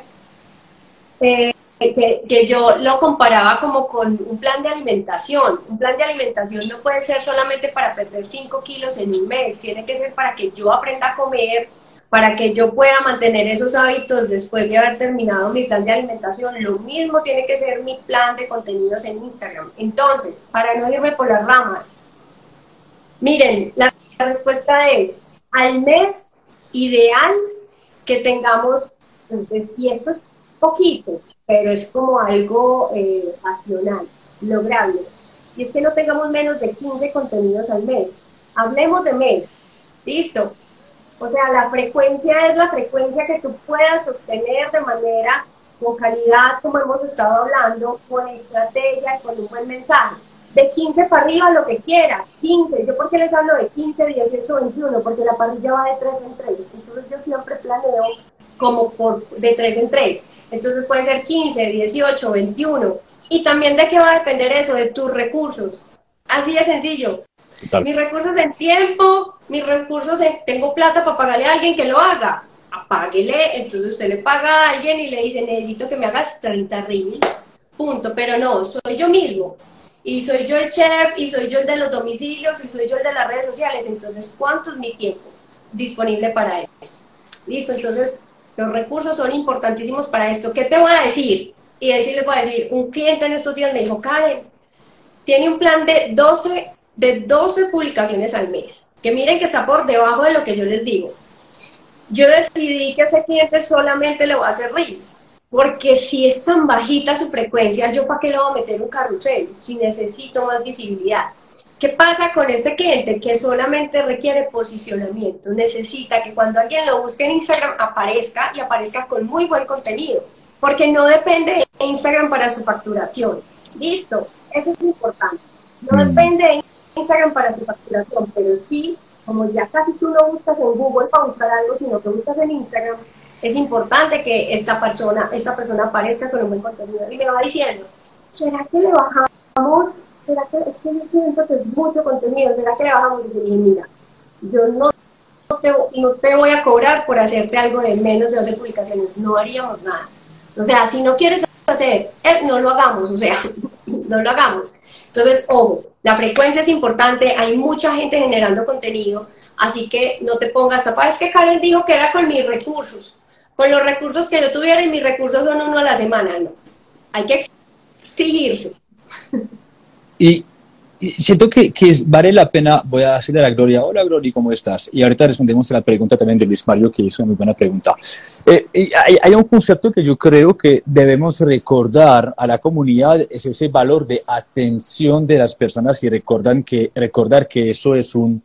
eh, que, yo lo comparaba como con un plan de alimentación. Un plan de alimentación no puede ser solamente para perder 5 kilos en un mes, tiene que ser para que yo aprenda a comer, para que yo pueda mantener esos hábitos después de haber terminado mi plan de alimentación. Lo mismo tiene que ser mi plan de contenidos en Instagram. Entonces, para no irme por las ramas, miren, la respuesta es al mes ideal que tengamos, entonces, y esto es poquito, pero es como algo eh, lograble. Y es que no tengamos menos de 15 contenidos al mes. Hablemos de mes. Listo. O sea, la frecuencia es la frecuencia que tú puedas sostener de manera con calidad, como hemos estado hablando, con estrategia y con un buen mensaje. De 15 para arriba, lo que quiera. 15. ¿Yo por qué les hablo de 15, 18, 21? Porque la parrilla va de 3 en 3. Entonces yo siempre planeo como por, de 3 en 3 entonces puede ser 15, 18, 21. Y también de qué va a depender eso, de tus recursos. Así de sencillo. Mis recursos en tiempo, mis recursos en tengo plata para pagarle a alguien que lo haga. Apáguele, entonces usted le paga a alguien y le dice, necesito que me hagas 30 reels. Punto. Pero no, soy yo mismo. Y soy yo el chef, y soy yo el de los domicilios, y soy yo el de las redes sociales. Entonces, ¿cuánto es mi tiempo disponible para eso? Listo, entonces los recursos son importantísimos para esto. ¿Qué te voy a decir? Y ahí sí les voy a decir, un cliente en estos días me dijo, Karen, tiene un plan de 12, de 12 publicaciones al mes, que miren que está por debajo de lo que yo les digo. Yo decidí que a ese cliente solamente le voy a hacer reels. porque si es tan bajita su frecuencia, yo para qué le voy a meter un carrusel si necesito más visibilidad. ¿Qué pasa con este cliente que solamente requiere posicionamiento? Necesita que cuando alguien lo busque en Instagram aparezca y aparezca con muy buen contenido, porque no depende de Instagram para su facturación. Listo, eso es importante. No mm. depende de Instagram para su facturación, pero sí, como ya casi tú no buscas en Google para buscar algo, sino que buscas en Instagram, es importante que esta persona, esta persona aparezca con un buen contenido. Y me va diciendo, ¿será que le bajamos? ¿Será que es que yo siento que es mucho contenido? ¿Será que le bajamos? Y mira, yo no te, no te voy a cobrar por hacerte algo de menos de 12 publicaciones, no haríamos nada. O sea, si no quieres hacer, eh, no lo hagamos, o sea, <laughs> no lo hagamos. Entonces, ojo, la frecuencia es importante, hay mucha gente generando contenido, así que no te pongas tapada. Es que Karen dijo que era con mis recursos con los recursos que yo tuviera y mis recursos son uno a la semana, no. Hay que exigirse. Y, siento que, vale la pena, voy a hacerle a la Gloria, hola Gloria, ¿cómo estás? Y ahorita respondemos a la pregunta también de Luis Mario, que hizo una muy buena pregunta. Eh, hay, hay, un concepto que yo creo que debemos recordar a la comunidad, es ese valor de atención de las personas y recordan que, recordar que eso es un,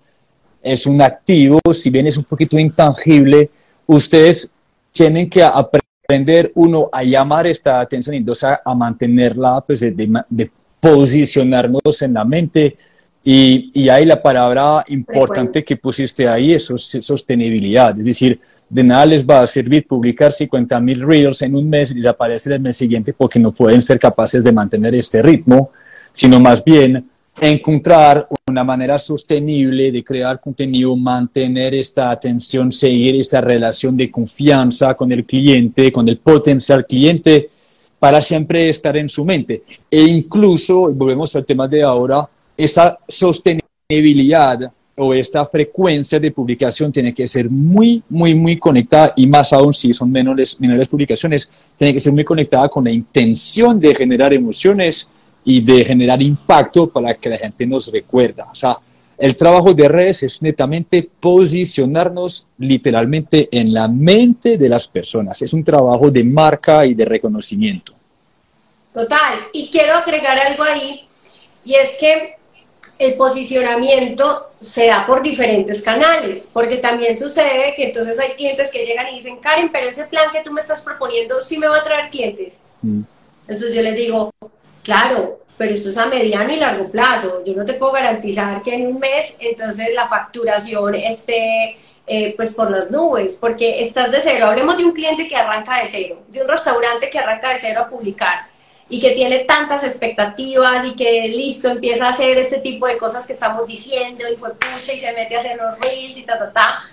es un activo, si bien es un poquito intangible, ustedes tienen que aprender uno a llamar esta atención y dos a, mantenerla, pues de, posicionarnos en la mente. Y, y ahí la palabra importante que pusiste ahí es sostenibilidad. Es decir, de nada les va a servir publicar 50 mil reels en un mes y desaparecer el mes siguiente porque no pueden ser capaces de mantener este ritmo, sino más bien encontrar una manera sostenible de crear contenido, mantener esta atención, seguir esta relación de confianza con el cliente, con el potencial cliente, para siempre estar en su mente. E incluso, volvemos al tema de ahora, esta sostenibilidad o esta frecuencia de publicación tiene que ser muy, muy, muy conectada y más aún si son menores, menores publicaciones, tiene que ser muy conectada con la intención de generar emociones y de generar impacto para que la gente nos recuerda. O sea, el trabajo de redes es netamente posicionarnos literalmente en la mente de las personas. Es un trabajo de marca y de reconocimiento. Total. Y quiero agregar algo ahí, y es que el posicionamiento se da por diferentes canales, porque también sucede que entonces hay clientes que llegan y dicen, Karen, pero ese plan que tú me estás proponiendo sí me va a traer clientes. Mm. Entonces yo les digo, Claro, pero esto es a mediano y largo plazo. Yo no te puedo garantizar que en un mes entonces la facturación esté eh, pues por las nubes, porque estás de cero. Hablemos de un cliente que arranca de cero, de un restaurante que arranca de cero a publicar y que tiene tantas expectativas y que listo, empieza a hacer este tipo de cosas que estamos diciendo y pucha y se mete a hacer los reels y ta, ta, ta.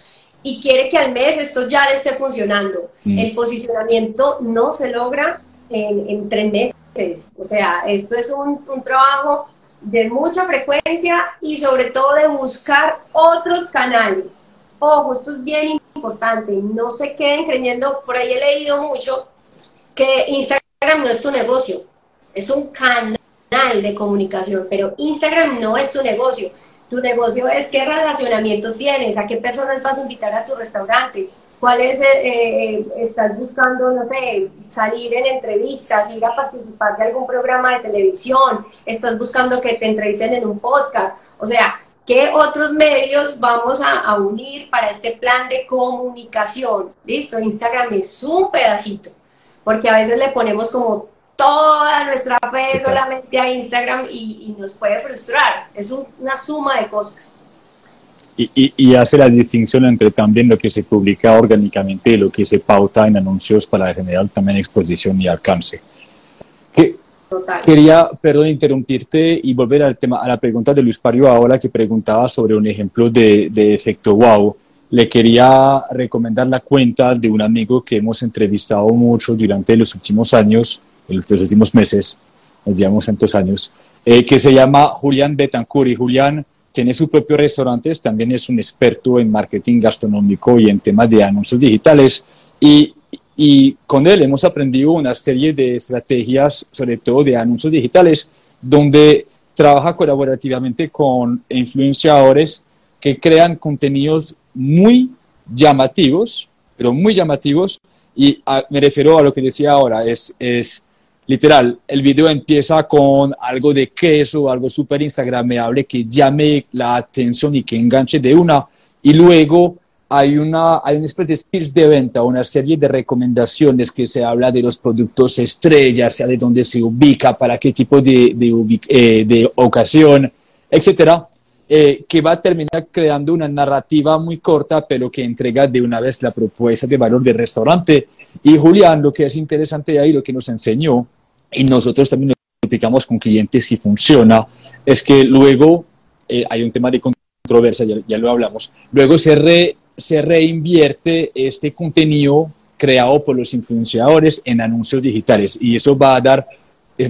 Y quiere que al mes esto ya le esté funcionando. Mm. El posicionamiento no se logra en, en tres meses o sea, esto es un, un trabajo de mucha frecuencia y sobre todo de buscar otros canales. Ojo, esto es bien importante, no se queden creyendo, por ahí he leído mucho que Instagram no es tu negocio, es un canal de comunicación, pero Instagram no es tu negocio. Tu negocio es qué relacionamiento tienes, a qué personas vas a invitar a tu restaurante, cuál es, eh, eh, estás buscando, no sé, salir en entrevistas, ir a participar de algún programa de televisión, estás buscando que te entrevisten en un podcast, o sea, ¿qué otros medios vamos a, unir para este plan de comunicación? Listo, Instagram es un pedacito, porque a veces le ponemos como toda nuestra fe solamente a Instagram y, nos puede frustrar, es una suma de cosas y, hace la distinción entre también lo que se publica orgánicamente y lo que se pauta en anuncios para generar también exposición y alcance. Que, quería, perdón, interrumpirte y volver al tema, a la pregunta de Luis Pario ahora que preguntaba sobre un ejemplo de, de efecto wow. Le quería recomendar la cuenta de un amigo que hemos entrevistado mucho durante los últimos años, los últimos meses, nos llevamos tantos años, eh, que se llama Julián Betancourt. Y Julián tiene su propio restaurante, también es un experto en marketing gastronómico y en temas de anuncios digitales. Y, y con él hemos aprendido una serie de estrategias, sobre todo de anuncios digitales, donde trabaja colaborativamente con influenciadores que crean contenidos muy llamativos, pero muy llamativos, Y ah, me refiero a lo que decía ahora, es, es literal, el video empieza con algo de queso, algo súper instagramable que llame la atención y que enganche de una, y luego hay una, hay una especie de speech de venta, una serie de recomendaciones que se habla de los productos estrellas, sea de dónde se ubica, para qué tipo de, de, eh, de ocasión, etcétera, eh, que va a terminar creando una narrativa muy corta, pero que entrega de una vez la propuesta de valor del restaurante. Y Julián, lo que es interesante ahí, lo que nos enseñó, y nosotros también explicamos con clientes y funciona, es que luego eh, hay un tema de controversia, ya, ya lo hablamos, luego se re se reinvierte este contenido creado por los influenciadores en anuncios digitales. Y eso va a dar,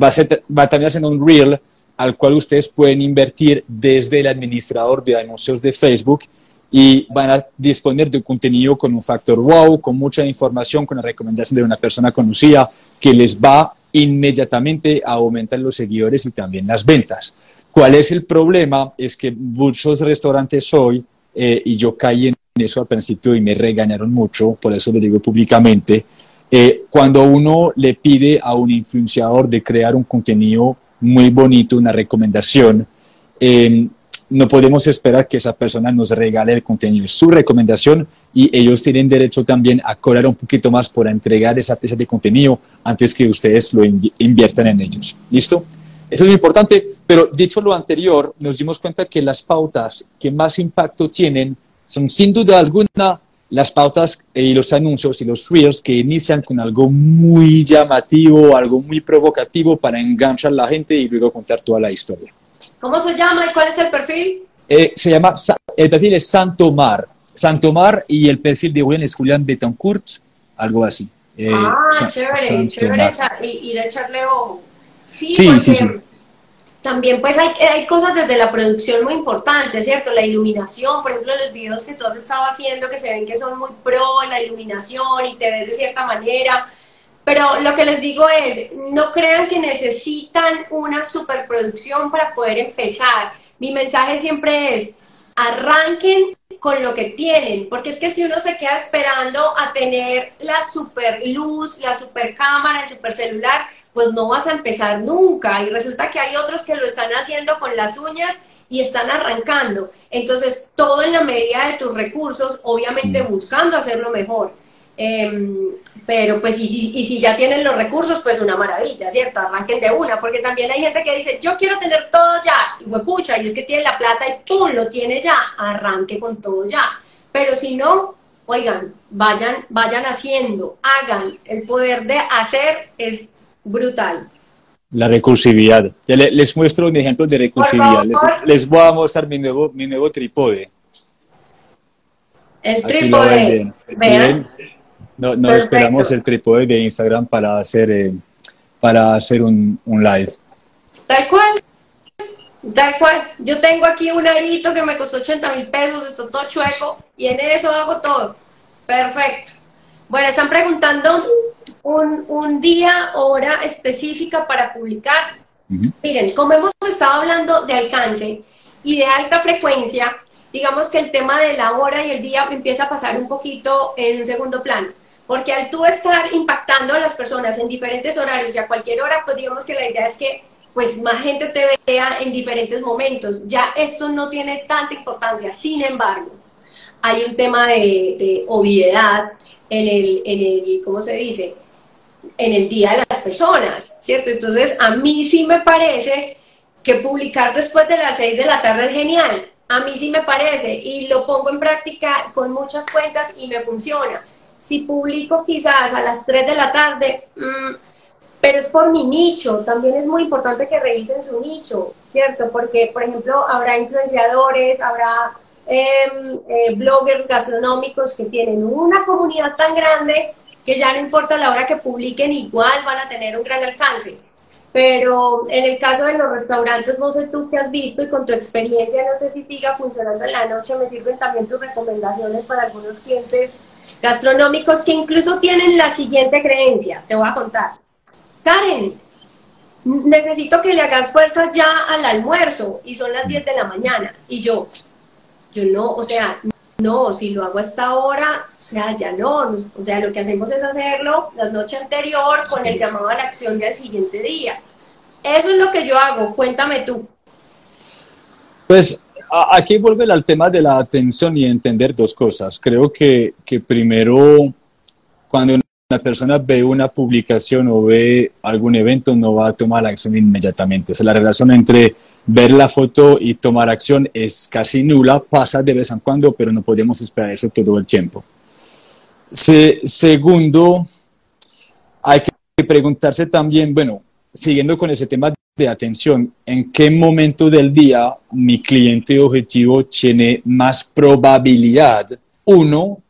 va a, ser, va también haciendo un reel al cual ustedes pueden invertir desde el administrador de anuncios de Facebook y van a disponer de un contenido con un factor wow, con mucha información, con la recomendación de una persona conocida que les va inmediatamente a aumentar los seguidores y también las ventas. ¿Cuál es el problema? Es que muchos restaurantes hoy, eh, y yo caí en eso al principio y me regañaron mucho, por eso lo digo públicamente, eh, cuando uno le pide a un influenciador de crear un contenido muy bonito, una recomendación, eh, no podemos esperar que esa persona nos regale el contenido, su recomendación y ellos tienen derecho también a cobrar un poquito más por entregar esa pieza de contenido antes que ustedes lo inviertan en ellos. ¿Listo? Eso es muy importante, pero dicho lo anterior, nos dimos cuenta que las pautas que más impacto tienen son sin duda alguna las pautas y los anuncios y los reels que inician con algo muy llamativo, algo muy provocativo para enganchar a la gente y luego contar toda la historia. ¿Cómo se llama y cuál es el perfil? Eh, se llama, el perfil es Santo Mar. Santo Mar y el perfil de Julián es Julián Betancourt, algo así. Eh, ah, chévere, chévere y, de echarle ojo. Sí, sí, sí, sí también pues hay, hay cosas desde la producción muy importantes, ¿cierto? La iluminación, por ejemplo, los videos que tú has estado haciendo que se ven que son muy pro, la iluminación y te ves de cierta manera. Pero lo que les digo es, no crean que necesitan una superproducción para poder empezar. Mi mensaje siempre es, arranquen con lo que tienen, porque es que si uno se queda esperando a tener la super luz, la super cámara, el super celular, pues no vas a empezar nunca. Y resulta que hay otros que lo están haciendo con las uñas y están arrancando. Entonces, todo en la medida de tus recursos, obviamente mm. buscando hacerlo mejor. Em, pero pues, y, y, si ya tienen los recursos, pues una maravilla, ¿cierto? Arranquen de una, porque también hay gente que dice, yo quiero tener todo ya, y pucha, y es que tiene la plata y ¡pum! lo tiene ya, arranque con todo ya. Pero si no, oigan, vayan, vayan haciendo, hagan, el poder de hacer es brutal. La recursividad. les, muestro un ejemplo de recursividad. Les, voy a mostrar mi nuevo, mi nuevo trípode. El trípode. No, no esperamos el trípode de Instagram para hacer, eh, para hacer un, un live. Tal cual. Tal cual. Yo tengo aquí un arito que me costó 80 mil pesos, esto todo chueco, y en eso hago todo. Perfecto. Bueno, están preguntando un, día, hora específica para publicar. Miren, como hemos estado hablando de alcance y de alta frecuencia, digamos que el tema de la hora y el día empieza a pasar un poquito en un segundo plano. Porque al tú estar impactando a las personas en diferentes horarios y a cualquier hora, pues digamos que la idea es que pues más gente te vea en diferentes momentos. Ya esto no tiene tanta importancia. Sin embargo, hay un tema de, obviedad en el, en el, ¿cómo se dice? en el día de las personas, ¿cierto? Entonces, a mí sí me parece que publicar después de las 6 de la tarde es genial. A mí sí me parece y lo pongo en práctica con muchas cuentas y me funciona. Si publico quizás a las 3 de la tarde, mm, pero es por mi nicho, también es muy importante que revisen su nicho, ¿cierto? Porque, por ejemplo, habrá influenciadores, habrá em, eh, bloggers gastronómicos que tienen una comunidad tan grande que ya no importa la hora que publiquen, igual van a tener un gran alcance. Pero en el caso de los restaurantes, no sé tú qué has visto y con tu experiencia, no sé si siga funcionando en la noche, me sirven también tus recomendaciones para algunos clientes gastronómicos que incluso tienen la siguiente creencia, te voy a contar. Karen, necesito que le hagas fuerza ya al almuerzo y son las 10 de la mañana. Y yo, yo no, o sea, no, si lo hago hasta ahora, o sea, ya no, o sea, lo que hacemos es hacerlo la noche anterior con el llamado a la acción del siguiente día. Eso es lo que yo hago, cuéntame tú. Pues aquí vuelve al tema de la atención y entender dos cosas. Creo que, que primero, cuando una persona ve una publicación o ve algún evento, no va a tomar acción inmediatamente. O sea, la relación entre ver la foto y tomar acción es casi nula, pasa de vez en cuando, pero no podemos esperar eso todo el tiempo. segundo, hay que preguntarse también, bueno, siguiendo con ese tema de atención, ¿en qué momento del día mi cliente objetivo tiene más probabilidad, uno,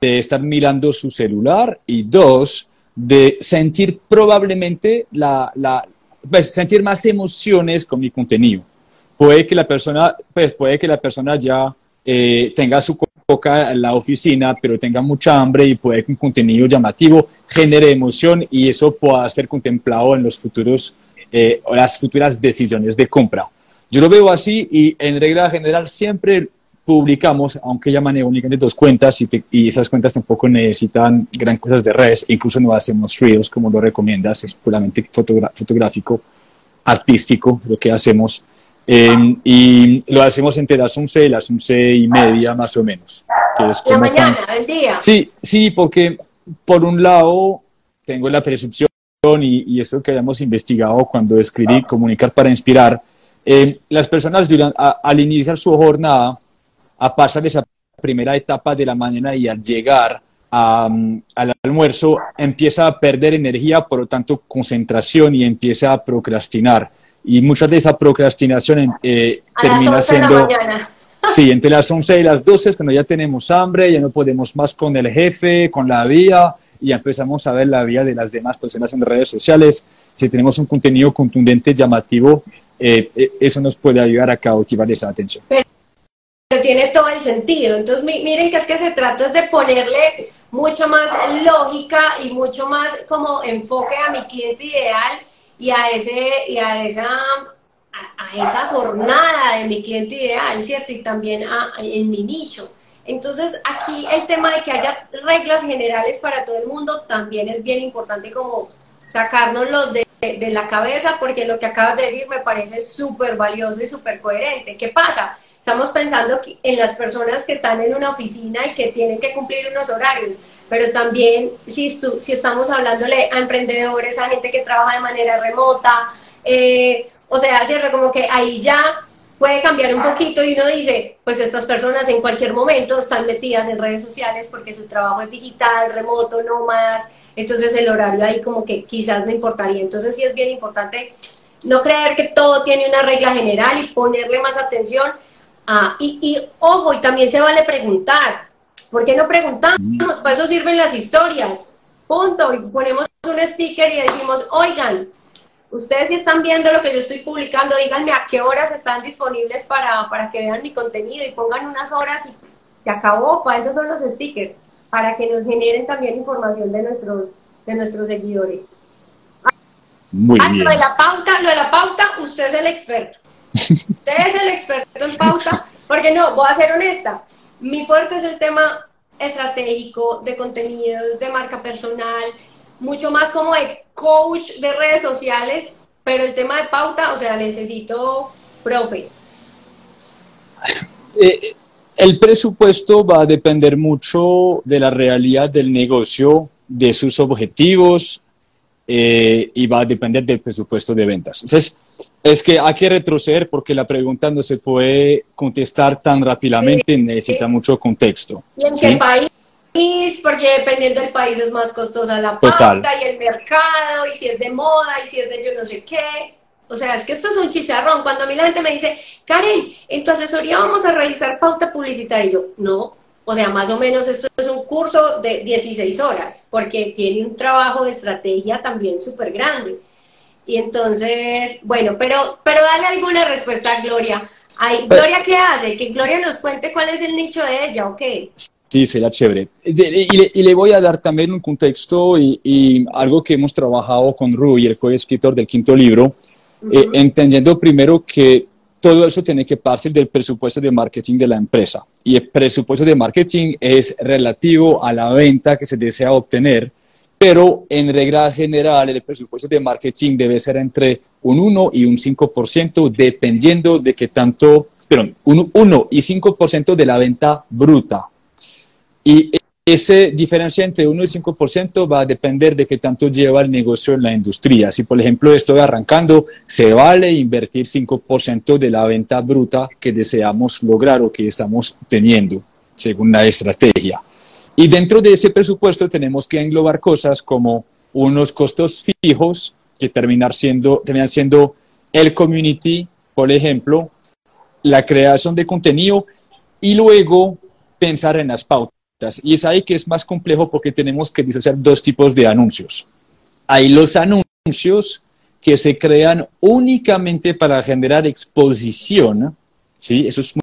de estar mirando su celular y dos, de sentir probablemente la, la pues, sentir más emociones con mi contenido. Puede que la persona, pues, puede que la persona ya eh, tenga su coca en la oficina, pero tenga mucha hambre y puede que un contenido llamativo genere emoción y eso pueda ser contemplado en los futuros eh, las futuras decisiones de compra. Yo lo veo así y en regla general siempre publicamos, aunque ya manejo únicamente dos cuentas y, y, esas cuentas tampoco necesitan gran cosas de redes, incluso no hacemos reels como lo recomiendas, es puramente fotográfico, artístico lo que hacemos. Em, y lo hacemos entre las 11 y las 11 y media más o menos. Que es la mañana, el día. Sí, sí, porque por un lado tengo la percepción y, y esto que habíamos investigado cuando escribí Comunicar para Inspirar, em, las personas al iniciar su jornada a pasar esa primera etapa de la mañana y al llegar al almuerzo empieza a perder energía, por lo tanto concentración y empieza a procrastinar. Y muchas de esa procrastinación eh, termina siendo... Sí, entre las 11 y las 12 cuando ya tenemos hambre, ya no podemos más con el jefe, con la vía, y empezamos a ver la vida de las demás personas en redes sociales. Si tenemos un contenido contundente, llamativo, eh, eh, eso nos puede ayudar a cautivar esa atención tiene todo el sentido. Entonces, miren que es que se trata de ponerle mucho más lógica y mucho más como enfoque a mi cliente ideal y a ese y a esa a, esa jornada de mi cliente ideal, ¿cierto? Y también a, en mi nicho. Entonces, aquí el tema de que haya reglas generales para todo el mundo también es bien importante como sacárnoslo de, de la cabeza porque lo que acabas de decir me parece súper valioso y súper coherente. ¿Qué pasa? Estamos pensando en las personas que están en una oficina y que tienen que cumplir unos horarios, pero también si, si estamos hablándole a emprendedores, a gente que trabaja de manera remota, eh, o sea, cierto, como que ahí ya puede cambiar un poquito y uno dice, pues estas personas en cualquier momento están metidas en redes sociales porque su trabajo es digital, remoto, nómadas, entonces el horario ahí como que quizás no importaría. Entonces sí es bien importante no creer que todo tiene una regla general y ponerle más atención Ah, y, ojo, y también se vale preguntar. ¿Por qué no preguntamos? Para eso sirven las historias. Punto. Y ponemos un sticker y decimos, oigan, ustedes si están viendo lo que yo estoy publicando, díganme a qué horas están disponibles para, para que vean mi contenido y pongan unas horas y se acabó. Para eso son los stickers, para que nos generen también información de nuestros, de nuestros seguidores. Muy ah, Lo de la pauta, lo de la pauta, usted es el experto. <laughs> Usted es el experto en pauta, porque no, voy a ser honesta. Mi fuerte es el tema estratégico, de contenidos, de marca personal, mucho más como de coach de redes sociales, pero el tema de pauta, o sea, necesito profe. Eh, el presupuesto va a depender mucho de la realidad del negocio, de sus objetivos eh, y va a depender del presupuesto de ventas. Entonces, es que hay que retroceder porque la pregunta no se puede contestar tan rápidamente, necesita mucho contexto. ¿Y en qué país? Porque dependiendo del país es más costosa la pauta y el mercado, y si es de moda, y si es de yo no sé qué. O sea, es que esto es un chicharrón. Cuando a mí la gente me dice, Karen, en tu asesoría vamos a realizar pauta publicitaria. Y yo, no. O sea, más o menos esto es un curso de 16 horas, porque tiene un trabajo de estrategia también súper grande. Y entonces, bueno, pero, pero dale alguna respuesta a Gloria. Ay, Gloria, ¿qué hace? Que Gloria nos cuente cuál es el nicho de ella, ¿ok? Sí, será chévere. Y le, voy a dar también un contexto y, algo que hemos trabajado con Rui, el coescritor del quinto libro, eh, entendiendo primero que todo eso tiene que partir del presupuesto de marketing de la empresa. Y el presupuesto de marketing es relativo a la venta que se desea obtener, pero en regla general el presupuesto de marketing debe ser entre un 1 y un 5%, dependiendo de qué tanto, perdón, un 1 y 5% de la venta bruta. Y ese diferencia entre 1 y 5% va a depender de qué tanto lleva el negocio en la industria. Si, por ejemplo, estoy arrancando, se vale invertir 5% de la venta bruta que deseamos lograr o que estamos teniendo, según la estrategia. Y dentro de ese presupuesto tenemos que englobar cosas como unos costos fijos, que terminar siendo, terminan siendo el community, por ejemplo, la creación de contenido y luego pensar en las pautas y es ahí que es más complejo porque tenemos que disociar dos tipos de anuncios. Hay los anuncios que se crean únicamente para generar exposición, ¿sí? Eso es muy,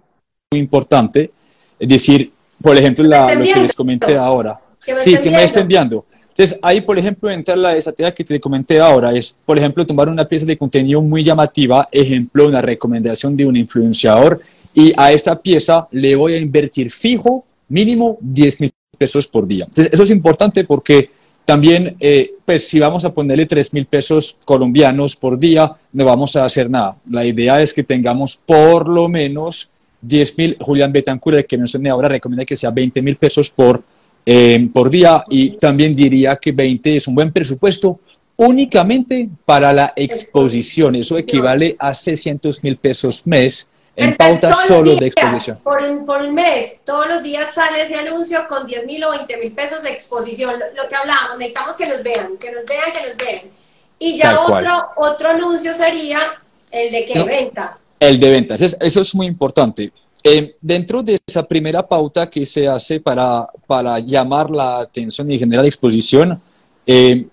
importante. Es decir, por ejemplo, la, lo que les comenté ahora. sí, que me está enviando. Entonces, ahí, por ejemplo, entra la estrategia que te comenté ahora, es, por ejemplo, tomar una pieza de contenido muy llamativa, ejemplo, una recomendación de un influenciador, y a esta pieza le voy a invertir fijo mínimo 10 mil pesos por día. Entonces, eso es importante porque también, eh, pues si vamos a ponerle 3 mil pesos colombianos por día, no vamos a hacer nada. La idea es que tengamos por lo menos 10 mil. Julián Betancur, el que mencioné ahora, recomienda que sea 20 mil pesos por, eh, por día y también diría que 20 es un buen presupuesto únicamente para la exposición. Eso equivale a 600 mil pesos mes en pautas solo de exposición. Por un, por un mes, todos los días sale ese anuncio con 10 mil o 20 mil pesos de exposición. Lo, que hablábamos, necesitamos que nos vean, que nos vean, que nos vean. Y ya otro, otro anuncio sería el de qué venta. El de ventas, eso es muy importante. Eh, dentro de esa primera pauta que se hace para, para llamar la atención y generar exposición, eh,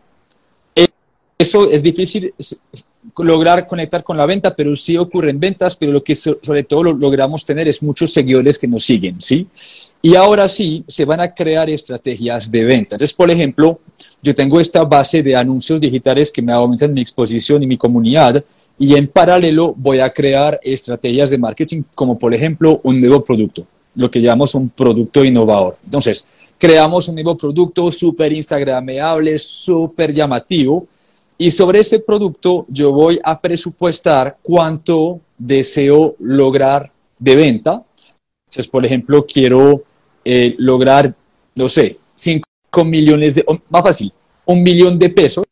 eso es difícil lograr conectar con la venta, pero sí ocurren ventas, pero lo que sobre todo lo logramos tener es muchos seguidores que nos siguen, ¿sí? Y ahora sí, se van a crear estrategias de venta. Entonces, por ejemplo, yo tengo esta base de anuncios digitales que me aumentan mi exposición y mi comunidad, y en paralelo voy a crear estrategias de marketing, como por ejemplo un nuevo producto, lo que llamamos un producto innovador. Entonces, creamos un nuevo producto súper instagrameable, súper llamativo, y sobre ese producto yo voy a presupuestar cuánto deseo lograr de venta. Entonces, por ejemplo, quiero eh, lograr, no sé, 5 millones de, más fácil, un millón de pesos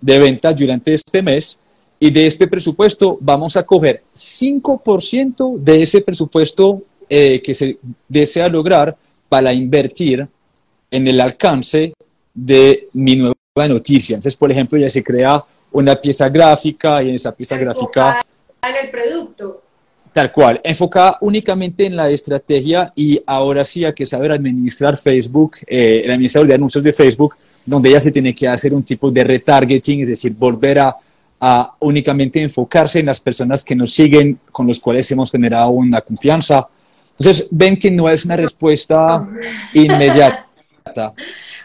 de venta durante este mes. Y de este presupuesto vamos a coger 5% de ese presupuesto eh, que se desea lograr para invertir en el alcance de mi nuevo noticia. Entonces, por ejemplo, ya se crea una pieza gráfica y en esa pieza gráfica... En el producto. Tal cual, enfocada únicamente en la estrategia y ahora sí hay que saber administrar Facebook, eh, el administrador de anuncios de Facebook, donde ya se tiene que hacer un tipo de retargeting, es decir, volver a, a únicamente enfocarse en las personas que nos siguen, con los cuales hemos generado una confianza. Entonces, ven que no es una respuesta inmediata. <laughs>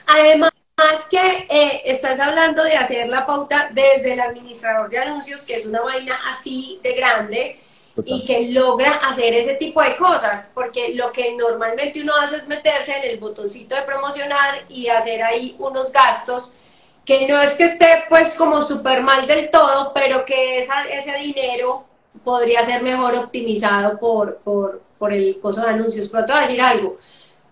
Además, más que eh, estás hablando de hacer la pauta desde el administrador de anuncios, que es una vaina así de grande y que logra hacer ese tipo de cosas, porque lo que normalmente uno hace es meterse en el botoncito de promocionar y hacer ahí unos gastos que no es que esté pues como súper mal del todo, pero que ese dinero podría ser mejor optimizado por, por, por el costo de anuncios. Pero te voy a decir algo,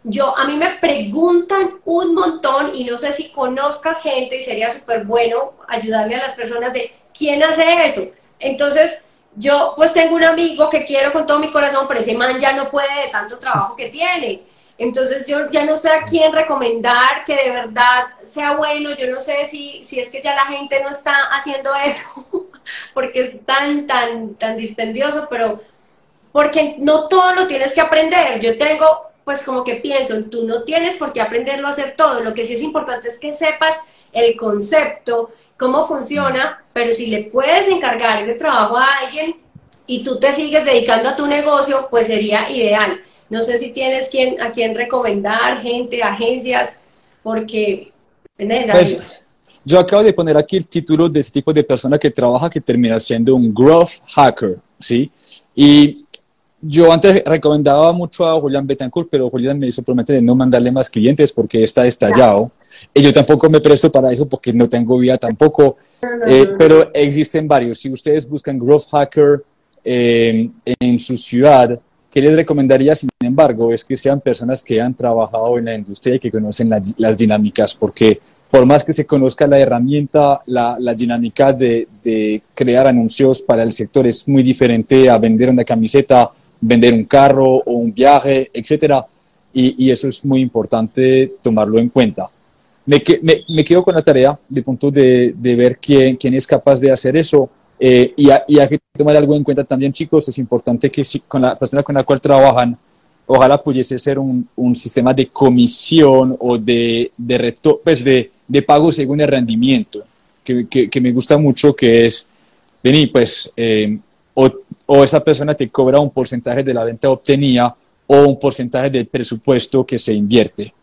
yo, a mí me preguntan un montón y no sé si conozcas gente y sería súper bueno ayudarle a las personas de quién hace eso. Entonces, yo pues tengo un amigo que quiero con todo mi corazón, pero ese man ya no puede de tanto trabajo que tiene. Entonces yo ya no sé a quién recomendar que de verdad sea bueno, yo no sé si, si es que ya la gente no está haciendo <laughs> eso, porque es tan, tan, tan dispendioso, pero porque no todo lo tienes que aprender. Yo tengo pues como que pienso, tú no tienes por qué aprenderlo a hacer todo, lo que sí es importante es que sepas el concepto, cómo funciona, pero si le puedes encargar ese trabajo a alguien y tú te sigues dedicando a tu negocio, pues sería ideal. No sé si tienes quien, a quién recomendar, gente, agencias, porque es necesario. Pues, yo acabo de poner aquí el título de ese tipo de persona que trabaja que termina siendo un growth hacker, ¿sí? Y yo antes recomendaba mucho a Julián Betancourt, pero Julián me hizo prometer de no mandarle más clientes porque está estallado. Y yo tampoco me presto para eso porque no tengo vida tampoco. Eh, pero existen varios. Si ustedes buscan Growth Hacker eh, en su ciudad, ¿qué les recomendaría, sin embargo, es que sean personas que han trabajado en la industria y que conocen las dinámicas, porque por más que se conozca la herramienta, la, dinámica de, de, crear anuncios para el sector es muy diferente a vender una camiseta, vender un carro o un viaje, etcétera. Y, y eso es muy importante tomarlo en cuenta. Me, me, me quedo con la tarea de punto de, de ver quién, quién es capaz de hacer eso. Eh, y, y, hay que tomar algo en cuenta también, chicos, es importante que si, con la persona con la cual trabajan, ojalá pudiese ser un, un sistema de comisión o de, de, reto, pues de, de, pago según el rendimiento, que, que, que, me gusta mucho, que es, vení, pues, eh, o, o, esa persona te cobra un porcentaje de la venta obtenida o un porcentaje del presupuesto que se invierte.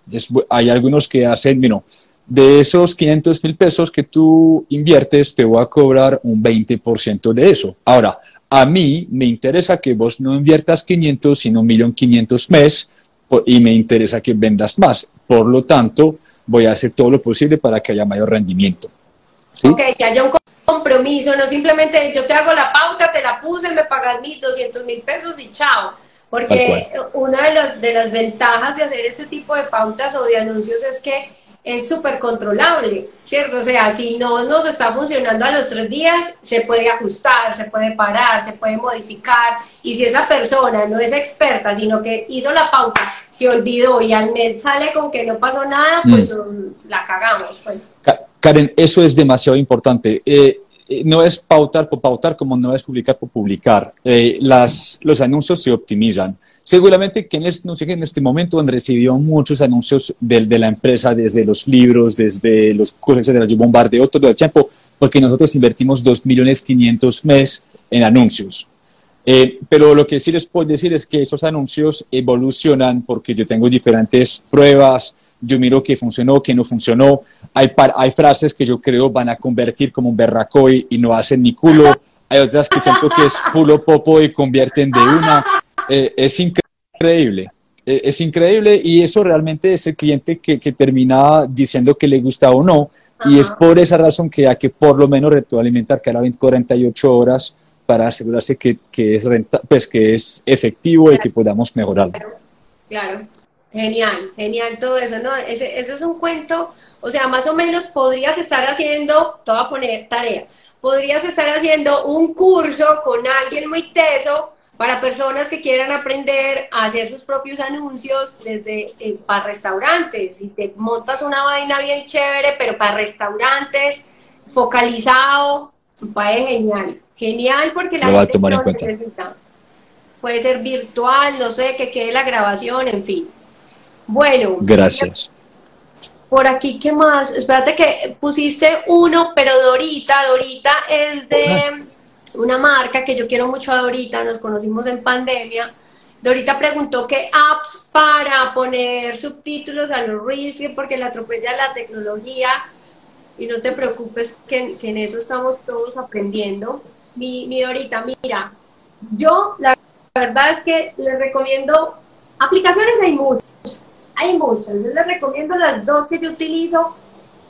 Hay algunos que hacen, bueno, de esos 500 mil pesos que tú inviertes, te voy a cobrar un 20% de eso. Ahora, a mí me interesa que vos no inviertas 500, sino 1.500.000 mes y me interesa que vendas más. Por lo tanto, voy a hacer todo lo posible para que haya mayor rendimiento. ¿Sí? Ok, que haya compromiso, no simplemente yo te hago la pauta, te la puse, me pagas 1.200 mil pesos y chao. Porque una de, los, de las ventajas de hacer este tipo de pautas o de anuncios es que es súper controlable, ¿cierto? O sea, si no nos está funcionando a los tres días, se puede ajustar, se puede parar, se puede modificar. Y si esa persona no es experta, sino que hizo la pauta, se olvidó y al mes sale con que no pasó nada, pues mm. la cagamos. Pues. Karen, eso es demasiado importante. Eh, no es pautar por pautar como no es publicar por publicar. Eh, las, los anuncios se optimizan. Seguramente quienes nos siguen en este momento han recibido muchos anuncios de, de la empresa, desde los libros, desde los cursos, etcétera. Yo bombardeo todo el tiempo porque nosotros invertimos 2.500.000 mes en anuncios. Eh, pero lo que sí les puedo decir es que esos anuncios evolucionan porque yo tengo diferentes pruebas, yo miro qué funcionó, qué no funcionó. Hay, hay frases que yo creo van a convertir como un berracoy y no hacen ni culo. <laughs> Hay otras que siento que es culo popo y convierten de una. Eh, es increíble. Eh, es increíble y eso realmente es el cliente que, que termina diciendo que le gusta o no. Y es por esa razón que hay que por lo menos retroalimentar cada 20, 48 horas para asegurarse que, que es renta, pues que es efectivo y que podamos mejorarlo. Claro, genial, genial todo eso, ¿no? Ese, ese es un cuento, o sea, más o menos podrías estar haciendo, te voy a poner tarea, podrías estar haciendo un curso con alguien muy teso para personas que quieran aprender a hacer sus propios anuncios desde eh, para restaurantes. Y te montas una vaina bien chévere, pero para restaurantes, focalizado, es genial. Genial porque la Lo va a tomar en cuenta. Puede ser virtual, no sé, que quede la grabación, en fin. Bueno. Gracias. Por aquí, ¿qué más? Espérate que pusiste uno, pero Dorita, Dorita es de una marca que yo quiero mucho a Dorita, nos conocimos en pandemia. Dorita preguntó qué apps para poner subtítulos a los reels, porque la atropella la tecnología. Y no te preocupes, que, en eso estamos todos aprendiendo. Mi, mi Dorita, mira, yo la verdad es que les recomiendo, aplicaciones hay muchas, hay muchas. Yo les recomiendo las dos que yo utilizo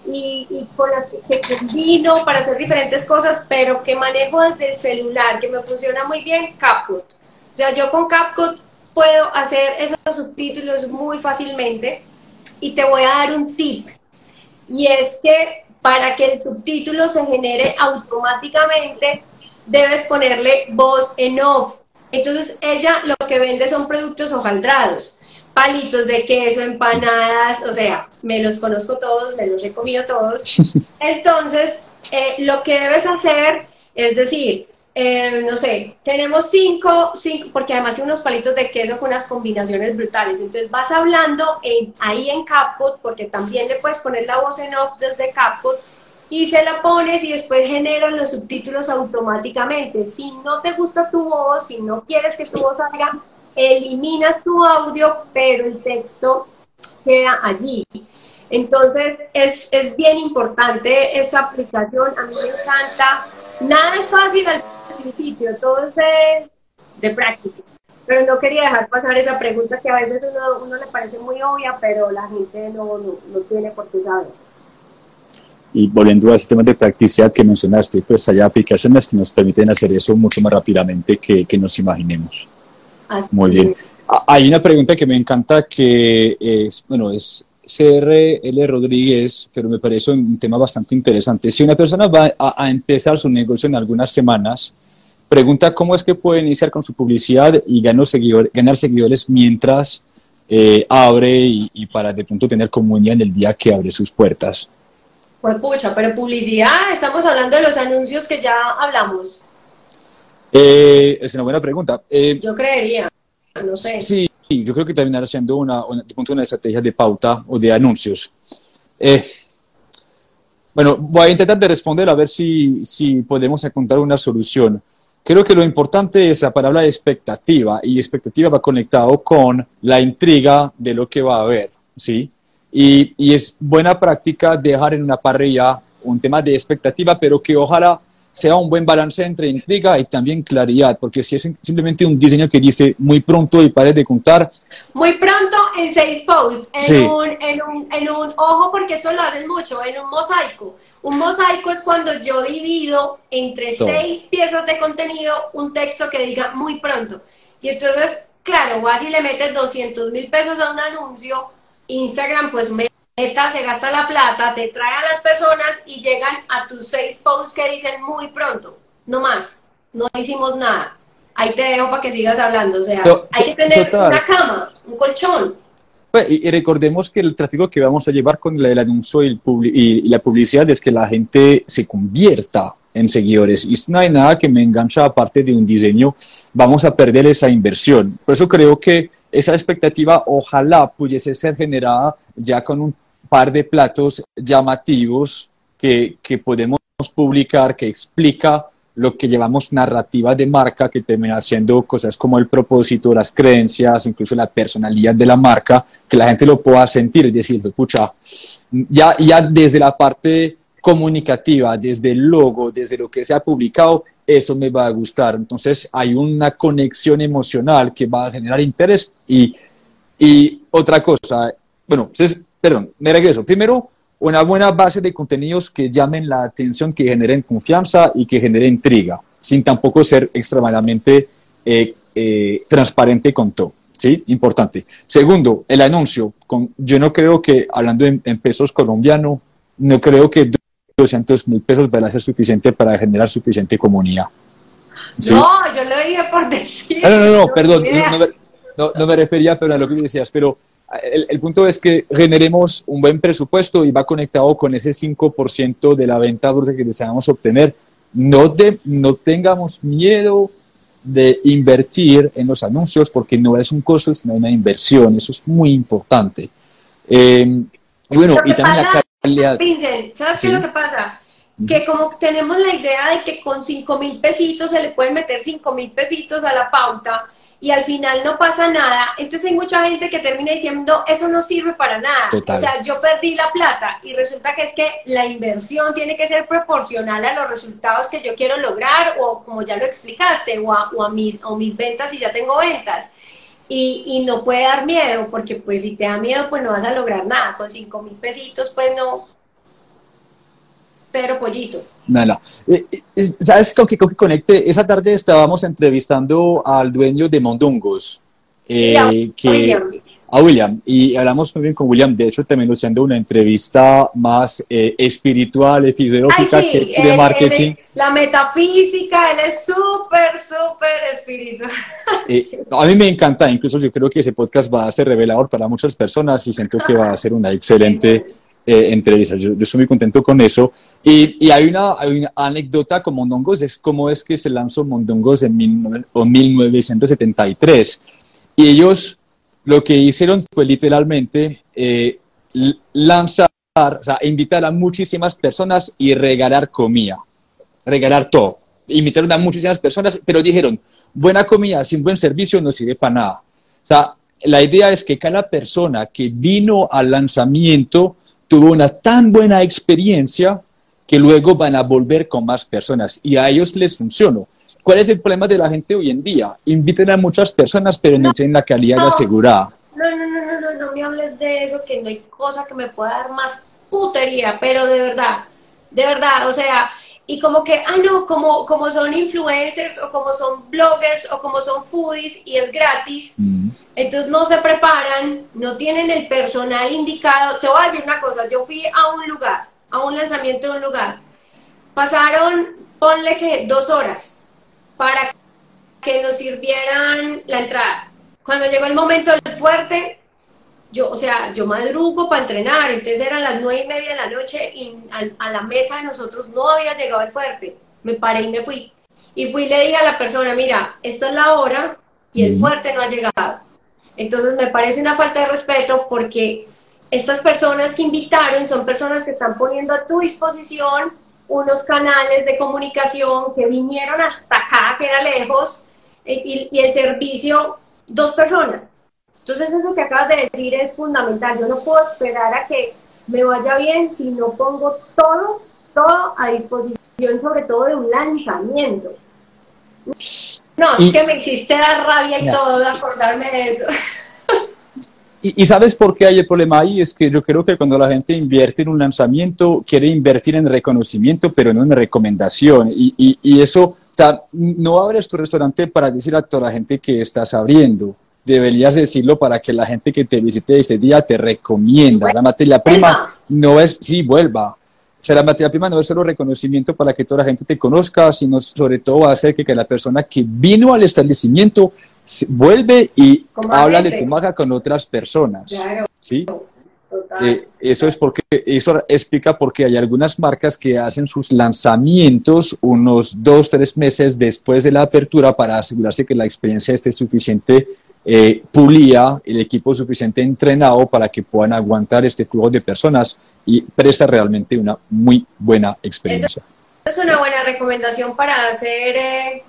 y, con las que, combino para hacer diferentes cosas, pero que manejo desde el celular, que me funciona muy bien, CapCut. O sea, yo con CapCut puedo hacer esos subtítulos muy fácilmente y te voy a dar un tip. Y es que para que el subtítulo se genere automáticamente, debes ponerle voz en off. Entonces ella lo que vende son productos hojaldrados palitos de queso, empanadas, o sea, me los conozco todos, me los he comido todos. <laughs> Entonces, eh, lo que debes hacer es decir, eh, no sé, tenemos cinco, cinco, porque además hay unos palitos de queso con unas combinaciones brutales. Entonces vas hablando en, ahí en CapCut, porque también le puedes poner la voz en off desde CapCut, y se la pones y después generan los subtítulos automáticamente. Si no te gusta tu voz, si no quieres que tu voz salga, eliminas tu audio, pero el texto queda allí. Entonces es, es bien importante esta aplicación, a mí me encanta. Nada es fácil al principio, todo es de de práctica. Pero no quería dejar pasar esa pregunta que a veces uno, uno le parece muy obvia, pero la gente no, no, no tiene por qué saber. Y volviendo al sistema de practicidad que mencionaste, pues hay aplicaciones que nos permiten hacer eso mucho más rápidamente que, que nos imaginemos. Así Muy bien. es. Ah, Hay una pregunta que me encanta que es, bueno, es CRL Rodríguez, pero me parece un tema bastante interesante. Si una persona va a, a empezar su negocio en algunas semanas, pregunta cómo es que puede iniciar con su publicidad y ganar, seguidor- ganar seguidores mientras eh, abre y, y para de pronto tener comunidad en el día que abre sus puertas. Pues pucha, pero publicidad, estamos hablando de los anuncios que ya hablamos. Eh, es una buena pregunta. Eh, Yo creería, no sé. Sí, yo creo que terminará siendo una, una, una estrategia de pauta o de anuncios. Eh, bueno, voy a intentar de responder a ver si, si podemos encontrar una solución. Creo que lo importante es la palabra expectativa y expectativa va conectado con la intriga de lo que va a haber, ¿sí? Y, y es buena práctica dejar en una parrilla un tema de expectativa, pero que ojalá sea un buen balance entre intriga y también claridad, porque si es simplemente un diseño que dice muy pronto y pare de contar, Muy pronto en seis posts, en, Sí. un, en, un, en un, ojo porque esto lo hacen mucho, en un mosaico. Un mosaico es cuando yo divido entre Todo. seis piezas de contenido un texto que diga muy pronto. Y entonces, claro, vas y le metes 200 mil pesos a un anuncio, Instagram pues meta, se gasta la plata, te trae a las personas y llegan a tus seis posts que dicen muy pronto, no más, no hicimos nada. Ahí te dejo para que sigas hablando, o sea, To- hay que tener total. una cama, un colchón. Pues, Y, recordemos que el tráfico que vamos a llevar con el anuncio y, el y- la publicidad es que la gente se convierta en seguidores. Y no hay nada que me engancha aparte de un diseño, vamos a perder esa inversión. Por eso creo que esa expectativa ojalá pudiese ser generada ya con un par de platos llamativos que, que podemos publicar, que explica lo que llevamos narrativa de marca, que termina siendo cosas como el propósito, las creencias, incluso la personalidad de la marca, que la gente lo pueda sentir y decir, pucha, ya, ya desde la parte comunicativa, desde el logo, desde lo que se ha publicado, eso me va a gustar. Entonces hay una conexión emocional que va a generar interés y, y otra cosa, bueno, entonces, perdón, me regreso. Primero, una buena base de contenidos que llamen la atención, que generen confianza y que generen intriga, sin tampoco ser extremadamente eh, eh, transparente con todo. ¿Sí? Importante. Segundo, el anuncio. Con, yo no creo que, hablando en, en pesos colombianos, no creo que 200 mil pesos van a ser suficiente para generar suficiente comunidad. ¿Sí? No, yo lo dije por <laughs> decir. Ah, no, no, no, No, perdón, no, me, no- no me refería pero a lo que decías, pero el, el punto es que generemos un buen presupuesto y va conectado con ese 5% de la venta bruta que deseamos obtener. No, de, no tengamos miedo de invertir en los anuncios porque no es un costo, sino una inversión. Eso es muy importante. Eh, y bueno, y también la pasa, calidad. Vincent, ¿sabes Sí. qué es lo que pasa? Que como tenemos la idea de que con 5 mil pesitos se le pueden meter 5 mil pesitos a la pauta y al final no pasa nada, entonces hay mucha gente que termina diciendo, eso no sirve para nada. Total. O sea, yo perdí la plata y resulta que es que la inversión tiene que ser proporcional a los resultados que yo quiero lograr o como ya lo explicaste, o a, o a mis, o mis ventas si ya tengo ventas. Y, y no puede dar miedo, porque pues si te da miedo, pues no vas a lograr nada. Con cinco mil pesitos, pues no. Cero pollito. Nada. Eh, eh, ¿Sabes con qué, con qué conecte? Esa tarde estábamos entrevistando al dueño de Mondongos. eh, que, William. a William. Y hablamos muy bien con William. De hecho, también haciendo una entrevista más eh, espiritual y sí, que, él- de él marketing. es- la metafísica, él es súper, súper espiritual. A mí me encanta, incluso yo creo que ese podcast va a ser revelador para muchas personas y siento que va a ser una <laughs> excelente eh, entrevista. Yo, yo muy contento con eso. Y, y hay, una, hay una anécdota con Mondongos, es cómo es que se lanzó Mondongos en mil o 1973. Y ellos lo que hicieron fue literalmente eh, lanzar, o sea, invitar a muchísimas personas y regalar comida, regalar todo. Invitaron a muchísimas personas, pero dijeron, buena comida sin buen servicio no sirve para nada. O sea, la idea es que cada persona que vino al lanzamiento tuvo una tan buena experiencia que luego van a volver con más personas y a ellos les funcionó. ¿cuál es el problema de la gente hoy en día? Inviten a muchas personas, pero no, tienen la calidad asegurada. No, no, no, no, no, no me hables de eso, que no hay cosa que me pueda dar más putería, pero de verdad, de verdad, o sea, y como que, ah, no, como, como son influencers o como son bloggers o como son foodies y es gratis, mm. entonces no se preparan, no tienen el personal indicado. Te voy a decir una cosa, yo fui a un lugar, a un lanzamiento de un lugar, pasaron, ponle que dos horas para que nos sirvieran la entrada. Cuando llegó el momento del fuerte, yo, o sea, yo madrugo para entrenar, entonces eran las nueve y media de la noche y a, la mesa de nosotros no había llegado el fuerte. Me paré y me fui. Y fui y le dije a la persona, mira, esta es la hora y el fuerte no ha llegado. Entonces me parece una falta de respeto porque estas personas que invitaron son personas que están poniendo a tu disposición unos canales de comunicación que vinieron hasta acá, que era lejos, y, y el servicio, dos personas. Entonces eso que acabas de decir es fundamental. Yo no puedo esperar a que me vaya bien si no pongo todo, todo a disposición, sobre todo de un lanzamiento. No, es que me existe la rabia y todo de acordarme de eso. <laughs> Y, sabes por qué hay el problema ahí? Es que yo creo que cuando la gente invierte en un lanzamiento, quiere invertir en reconocimiento, pero no en recomendación. Y, y, y eso, o sea, no abres tu restaurante para decir a toda la gente que estás abriendo. Deberías decirlo para que la gente que te visite ese día te recomienda. La materia prima no es, sí, vuelva. O sea, la materia prima no es solo reconocimiento para que toda la gente te conozca, sino sobre todo hacer que, que la persona que vino al establecimiento vuelve y habla de tu marca con otras personas. ¿sí? Eh, eso es porque eso explica por qué hay algunas marcas que hacen sus lanzamientos unos dos tres meses después de la apertura para asegurarse que la experiencia esté suficiente eh, pulida, el equipo suficiente entrenado para que puedan aguantar este flujo de personas y presta realmente una muy buena experiencia. es una buena recomendación para hacer eh,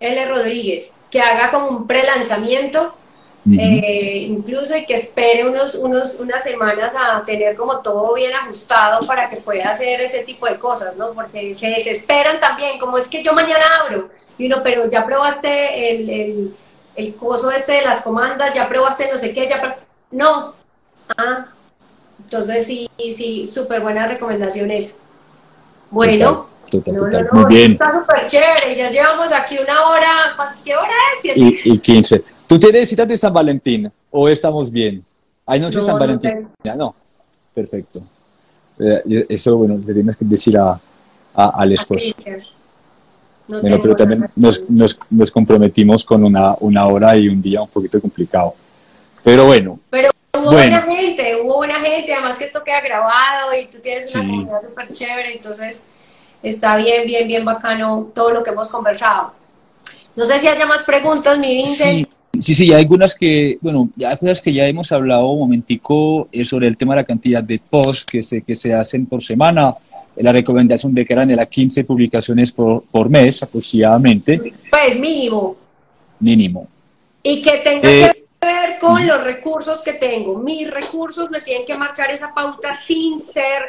L. Rodríguez que haga como un pre-lanzamiento, eh, incluso y que espere unos, unos, unas semanas a tener como todo bien ajustado para que pueda hacer ese tipo de cosas, ¿no? Porque se desesperan también, como es que yo mañana abro, y uno, pero ya probaste el, el, el coso este de las comandas, ya probaste no sé qué, ya... No. Ah, entonces sí, sí, súper buena recomendación Bueno. Muy bien. Está súper chévere. Ya llevamos aquí una hora. ¿Qué hora es? Y, y 15. ¿Tú tienes citas de San Valentín o estamos bien? ¿Hay noche de San Valentín? ya no. Perfecto. Eh, eso, bueno, le tienes que decir a, a al esposo. Bueno, pero también nos, nos, nos, comprometimos con una, una hora y un día un poquito complicado. Pero bueno. Pero hubo buena gente, hubo buena gente, además que esto queda grabado y tú tienes una comunidad súper chévere, entonces está bien, bien, bien bacano todo lo que hemos conversado. No sé si haya más preguntas, mi Vincent. Sí, sí, hay algunas que, bueno, ya hay cosas que ya hemos hablado un momentico eh, sobre el tema de la cantidad de posts que se, que se hacen por semana, la recomendación de que eran de las 15 publicaciones por, por mes aproximadamente. Pues mínimo. Mínimo. Y que tenga eh, que ver con los recursos que tengo. Mis recursos me tienen que marcar esa pauta sin ser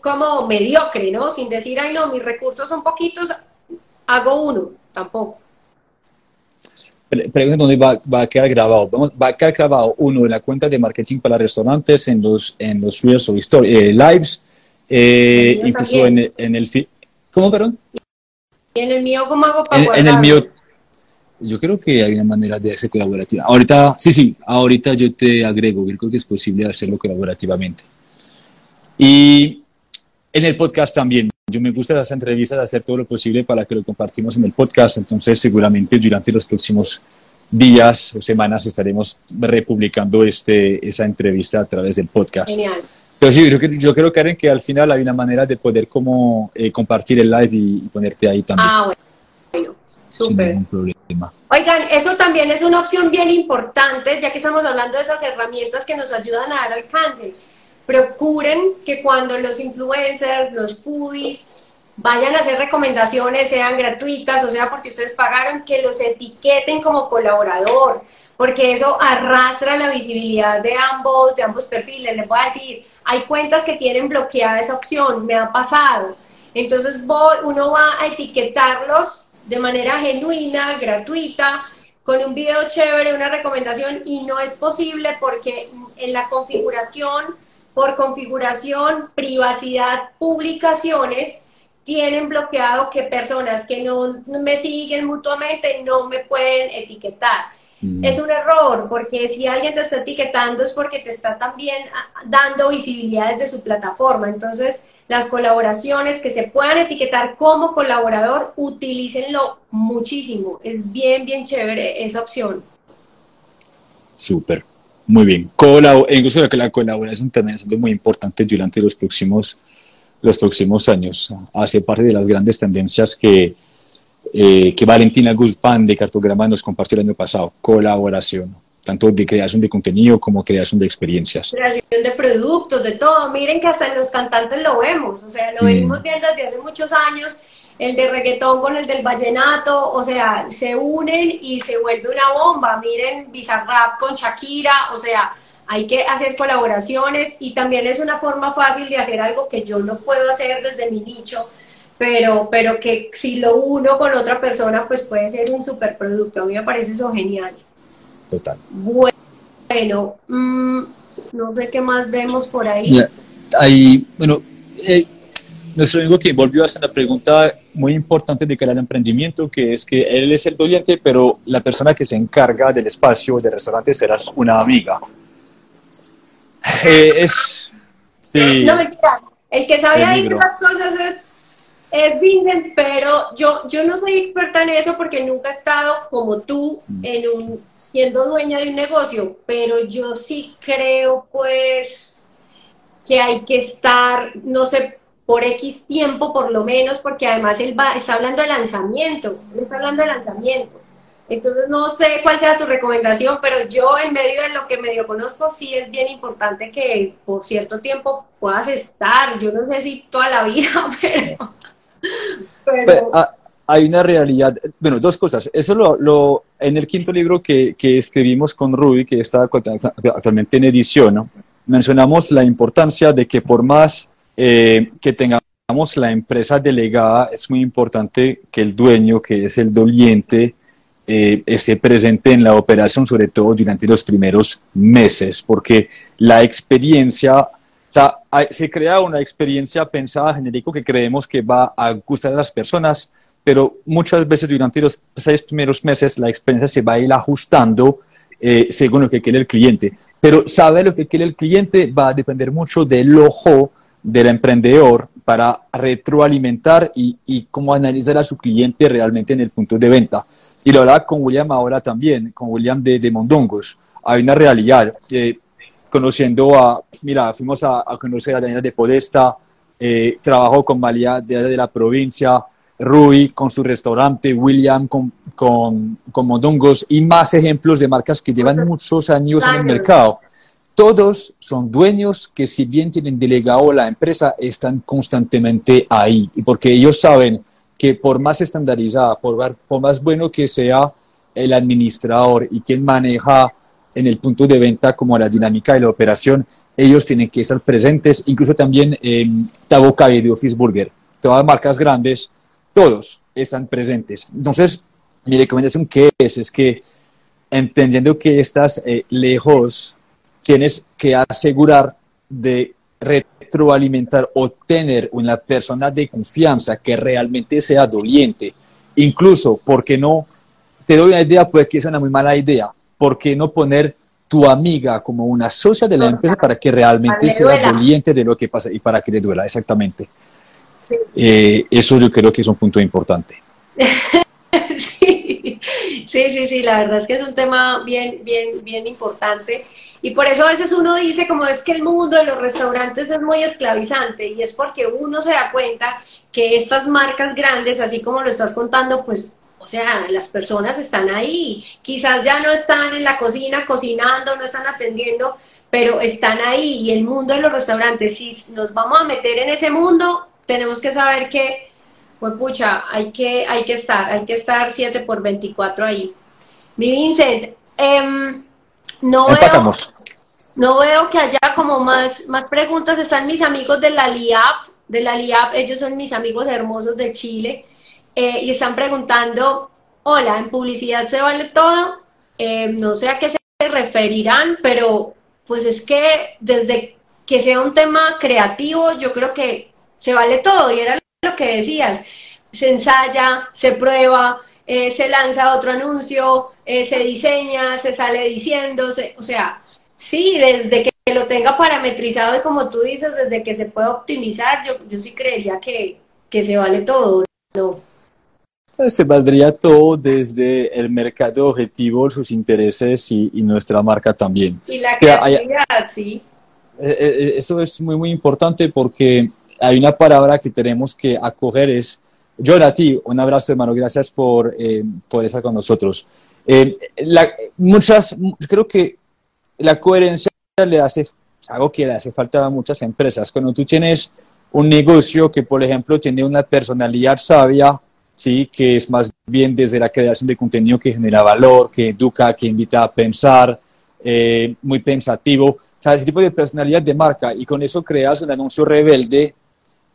como mediocre, ¿no? Sin decir, ay, no, mis recursos son poquitos, hago uno, tampoco. Pregunta dónde va, va, a quedar grabado. Vamos, va a quedar grabado uno en la cuenta de marketing para restaurantes, en los, en los reels o eh, lives, eh, incluso en el, en el feed. ¿Cómo, perdón? ¿Y en el mío cómo hago para en, en el mío, yo creo que hay una manera de hacer colaborativa. Ahorita, sí, sí, ahorita yo te agrego, creo que es posible hacerlo colaborativamente. Y en el podcast también. Yo me gusta las entrevistas, hacer todo lo posible para que lo compartimos en el podcast. Entonces, seguramente durante los próximos días o semanas estaremos republicando este, esa entrevista a través del podcast. Genial. Pero sí, yo, yo creo, Karen, que al final hay una manera de poder como eh, compartir el live y, ponerte ahí también. Ah, bueno. bueno súper. Sin problema. Oigan, eso también es una opción bien importante, ya que estamos hablando de esas herramientas que nos ayudan a dar alcance procuren que cuando los influencers, los foodies, vayan a hacer recomendaciones, sean gratuitas, o sea, porque ustedes pagaron, que los etiqueten como colaborador, porque eso arrastra la visibilidad de ambos, de ambos perfiles. Les voy a decir, hay cuentas que tienen bloqueada esa opción, me ha pasado. Entonces uno va a etiquetarlos de manera genuina, gratuita, con un video chévere, una recomendación, y no es posible porque en la configuración, por configuración, privacidad, publicaciones, tienen bloqueado que personas que no me siguen mutuamente no me pueden etiquetar. Mm. Es un error, porque si alguien te está etiquetando es porque te está también ah, dando visibilidad desde su plataforma. Entonces, las colaboraciones que se puedan etiquetar como colaborador, utilícenlo muchísimo. Es bien, bien chévere esa opción. Súper, muy bien. Colab incluso que la colaboración también es muy importante durante los próximos, los próximos años. Hace parte de las grandes tendencias que, eh, que Valentina Guzmán de Cartograma nos compartió el año pasado, colaboración tanto de creación de contenido como creación de experiencias. Creación de productos, de todo. Miren que hasta en los cantantes lo vemos, o sea, lo venimos mm. viendo desde hace muchos años, el de reggaetón con el del vallenato, o sea, se unen y se vuelve una bomba. Miren Bizarrap con Shakira, o sea, hay que hacer colaboraciones y también es una forma fácil de hacer algo que yo no puedo hacer desde mi nicho, pero, pero que si lo uno con otra persona, pues puede ser un superproducto. A mí me parece eso genial total. Bueno, mm, no sé qué más vemos por ahí. ahí, bueno, eh, nuestro amigo que volvió a hacer una pregunta muy importante de cara al emprendimiento, que es que él es el doliente, pero la persona que se encarga del espacio del restaurante será una amiga. Eh, es... Sí, no, mentira. El que sabe ahí esas cosas es es Vincent, pero yo, yo no soy experta en eso porque nunca he estado como tú mm. en un, siendo dueña de un negocio, pero yo sí creo pues que hay que estar, no sé, por X tiempo por lo menos, porque además él va, está hablando de lanzamiento, él está hablando de lanzamiento. Entonces no sé cuál sea tu recomendación, pero yo en medio de lo que medio conozco sí es bien importante que por cierto tiempo puedas estar, yo no sé si toda la vida, <laughs> pero pero... Ah, hay una realidad, bueno, dos cosas. Eso lo, lo en el quinto libro que, que, escribimos con Rudy, que está actualmente en edición, mencionamos la importancia de que por más eh, que tengamos la empresa delegada, es muy importante que el dueño, que es el doliente, eh, esté presente en la operación, sobre todo durante los primeros meses, porque la experiencia o sea, se crea una experiencia pensada genérico que creemos que va a gustar a las personas, pero muchas veces durante los seis primeros meses la experiencia se va a ir ajustando eh, según lo que quiere el cliente. Pero saber lo que quiere el cliente va a depender mucho del ojo del emprendedor para retroalimentar y, y cómo analizar a su cliente realmente en el punto de venta. Y lo hablaba con William ahora también, con William de, de Mondongos. Hay una realidad. Eh, conociendo a, mira, fuimos a, conocer a Daniela de Podesta, eh, trabajó con María de, de, la provincia, Rui con su restaurante, William con, con, con Mondongos y más ejemplos de marcas que llevan muchos años en el mercado. Todos son dueños que si bien tienen delegado la empresa, están constantemente ahí. Y porque ellos saben que por más estandarizada, por, por más bueno que sea el administrador y quien maneja en el punto de venta como la dinámica de la operación, ellos tienen que estar presentes, incluso también en Taboca y de Office Burger, todas las marcas grandes, todos están presentes. Entonces, mi recomendación que es, es que entendiendo que estás eh, lejos, tienes que asegurar de retroalimentar o tener una persona de confianza que realmente sea doliente. Incluso, porque no, te doy una idea, puede que sea una muy mala idea, ¿por qué no poner tu amiga como una socia de la empresa para que realmente sea doliente de lo que pasa y para que le duela, exactamente. Eh, eso yo creo que es un punto importante. <laughs> sí. sí, sí, la verdad es que es un tema bien, bien, bien importante. Y por eso a veces uno dice como es que el mundo de los restaurantes es muy esclavizante y es porque uno se da cuenta que estas marcas grandes, así como lo estás contando, pues o sea, las personas están ahí, quizás ya no están en la cocina cocinando, no están atendiendo, pero están ahí. Y el mundo de los restaurantes, si nos vamos a meter en ese mundo, tenemos que saber que, pues pucha, hay que, hay que estar, hay que estar 7 por 24 ahí. Mi Vincent, em, no, veo, no veo que haya como más, más preguntas, están mis amigos de la LIAP, de la LIAP, ellos son mis amigos hermosos de Chile eh, y están preguntando, hola, ¿en publicidad se vale todo? Eh, no sé a qué se referirán, pero pues es que desde que sea un tema creativo, yo creo que se vale todo. Y era lo que decías, se ensaya, se prueba, eh, se lanza otro anuncio, eh, se diseña, se sale diciendo, o sea, sí, desde que lo tenga parametrizado y como tú dices, desde que se pueda optimizar, yo, yo sí creería que, que se vale todo, ¿no? Pues, se valdría todo desde el mercado objetivo, sus intereses y, nuestra marca también. Y la creatividad, sí. Eh, eh, eso es muy, muy importante porque hay una palabra que tenemos que acoger, es yo a ti, un abrazo hermano, gracias por, eh, por estar con nosotros. muchas, creo que la coherencia le hace, es algo que le hace falta a muchas empresas. Cuando tú tienes un negocio que, por ejemplo, tiene una personalidad sabia, ¿sí? que es más bien desde la creación de contenido que genera valor, que educa, que invita a pensar, eh, muy pensativo, o sea, ese tipo de personalidad de marca y con eso creas un anuncio rebelde,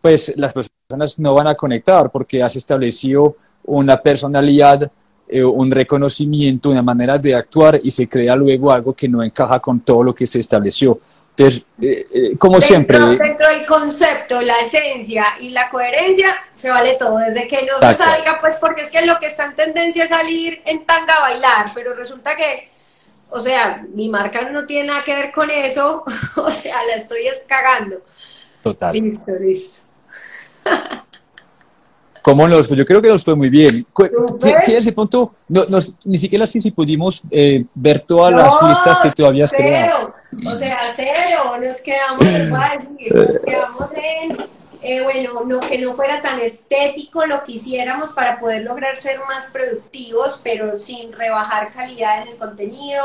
pues las personas no van a conectar porque has establecido una personalidad, eh, un reconocimiento, una manera de actuar y se crea luego algo que no encaja con todo lo que se estableció. Entonces, eh, eh, como siempre... Dentro del concepto, la esencia y la coherencia, se vale todo. Desde que no se salga, pues porque es que lo que está en tendencia es salir en tanga a bailar, pero resulta que, o sea, mi marca no tiene nada que ver con eso, <laughs> o sea, la estoy escagando. Total. Listo, listo. <laughs> ¿Cómo nos Yo creo que nos fue muy bien. ¿Tienes ese punto? No, ni siquiera sé si pudimos eh, ver todas las listas que tú habías creado. O sea, cero. Nos quedamos, nos quedamos en, eh, bueno, no, que no fuera tan estético lo que hiciéramos para poder lograr ser más productivos, pero sin rebajar calidad en el contenido.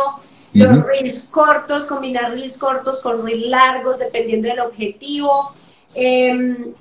Los reels cortos, combinar reels cortos con reels largos, dependiendo del objetivo. Em,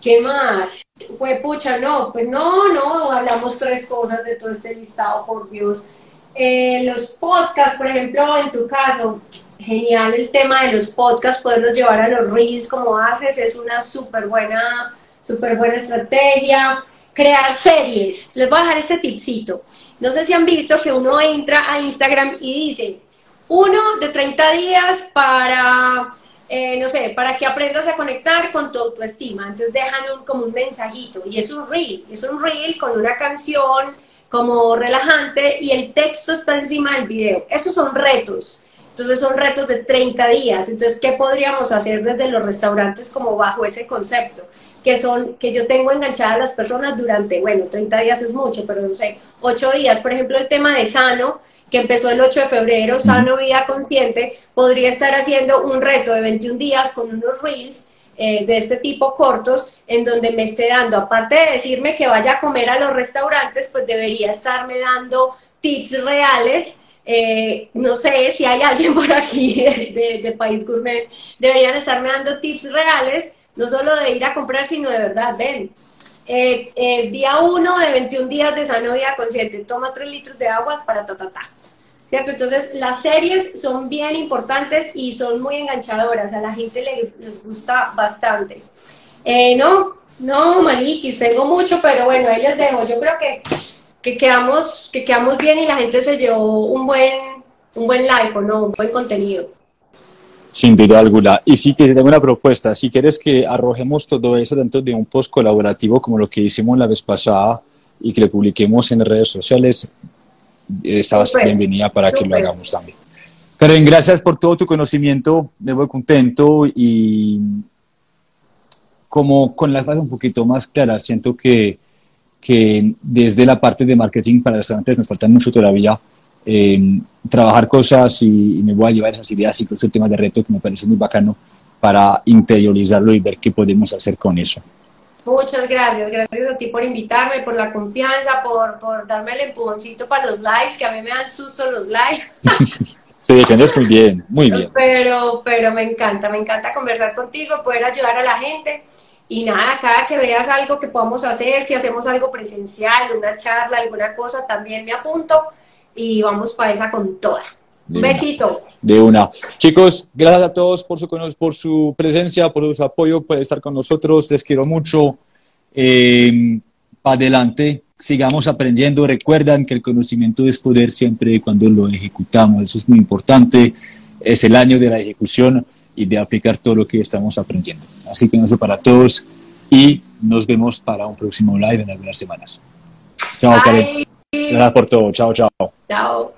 ¿Qué más? Fue pucha, no, pues no, no, hablamos tres cosas de todo este listado, por Dios. Eh, los podcasts, por ejemplo, en tu caso, genial el tema de los podcasts, poderlos llevar a los reels como haces, es una súper buena, súper buena estrategia. Crear series, les voy a dejar este tipcito. No sé si han visto que uno entra a Instagram y dice, uno de 30 días para eh, no sé, para que aprendas a conectar con tu autoestima. Entonces dejan un, como un mensajito y es un reel, es un reel con una canción como relajante y el texto está encima del video. Esos son retos. Entonces son retos de 30 días. Entonces, ¿qué podríamos hacer desde los restaurantes como bajo ese concepto? Que son, que yo tengo enganchadas a las personas durante, bueno, 30 días es mucho, pero no sé, 8 días. Por ejemplo, el tema de sano, que empezó el 8 de febrero, Sano Vida Consciente, podría estar haciendo un reto de 21 días con unos reels eh, de este tipo cortos, en donde me esté dando, aparte de decirme que vaya a comer a los restaurantes, pues debería estarme dando tips reales. Eh, no sé si hay alguien <laughs> por aquí de, País Gourmet, deberían estarme dando tips reales, no solo de ir a comprar, sino de verdad, ven, eh, día 1 de 21 días de Sano Vida Consciente, toma 3 litros de agua para ta, ta, ta. Entonces, las series son bien importantes y son muy enganchadoras, a la gente les, gusta bastante. Eh, no, no, Mariquis, tengo mucho, pero bueno, ahí les dejo. Yo creo que, que, quedamos, que quedamos bien y la gente se llevó un buen, un buen like, ¿o no? Un buen contenido. Sin duda alguna. Y sí que tengo una propuesta. Si quieres que arrojemos todo eso dentro de un post colaborativo como lo que hicimos la vez pasada y que lo publiquemos en redes sociales, estabas bienvenida para que lo hagamos también. Karen, gracias por todo tu conocimiento, me voy contento y como con las bases un poquito más claras, siento que, que desde la parte de marketing para restaurantes nos falta mucho todavía eh, trabajar cosas y, me voy a llevar esas ideas, incluso el tema de reto que me parece muy bacano para interiorizarlo y ver qué podemos hacer con eso. Muchas gracias, gracias a ti por invitarme, por la confianza, por, por darme el empujoncito para los live, que a mí me dan susto los live. <laughs> Te defiendes muy bien, muy bien. Pero, pero me encanta, me encanta conversar contigo, poder ayudar a la gente. Y nada, cada que veas algo que podamos hacer, si hacemos algo presencial, una charla, alguna cosa, también me apunto y vamos para esa con toda. Un besito. De una. Chicos, gracias a todos por su, por su presencia, por su apoyo, por estar con nosotros. Les quiero mucho. Eh, para adelante, sigamos aprendiendo. Recuerdan que el conocimiento es poder siempre cuando lo ejecutamos. Eso es muy importante. Es el año de la ejecución y de aplicar todo lo que estamos aprendiendo. Así que eso para todos y nos vemos para un próximo live en algunas semanas. Chao, Karen. Gracias por todo. Chao, chao. Chao.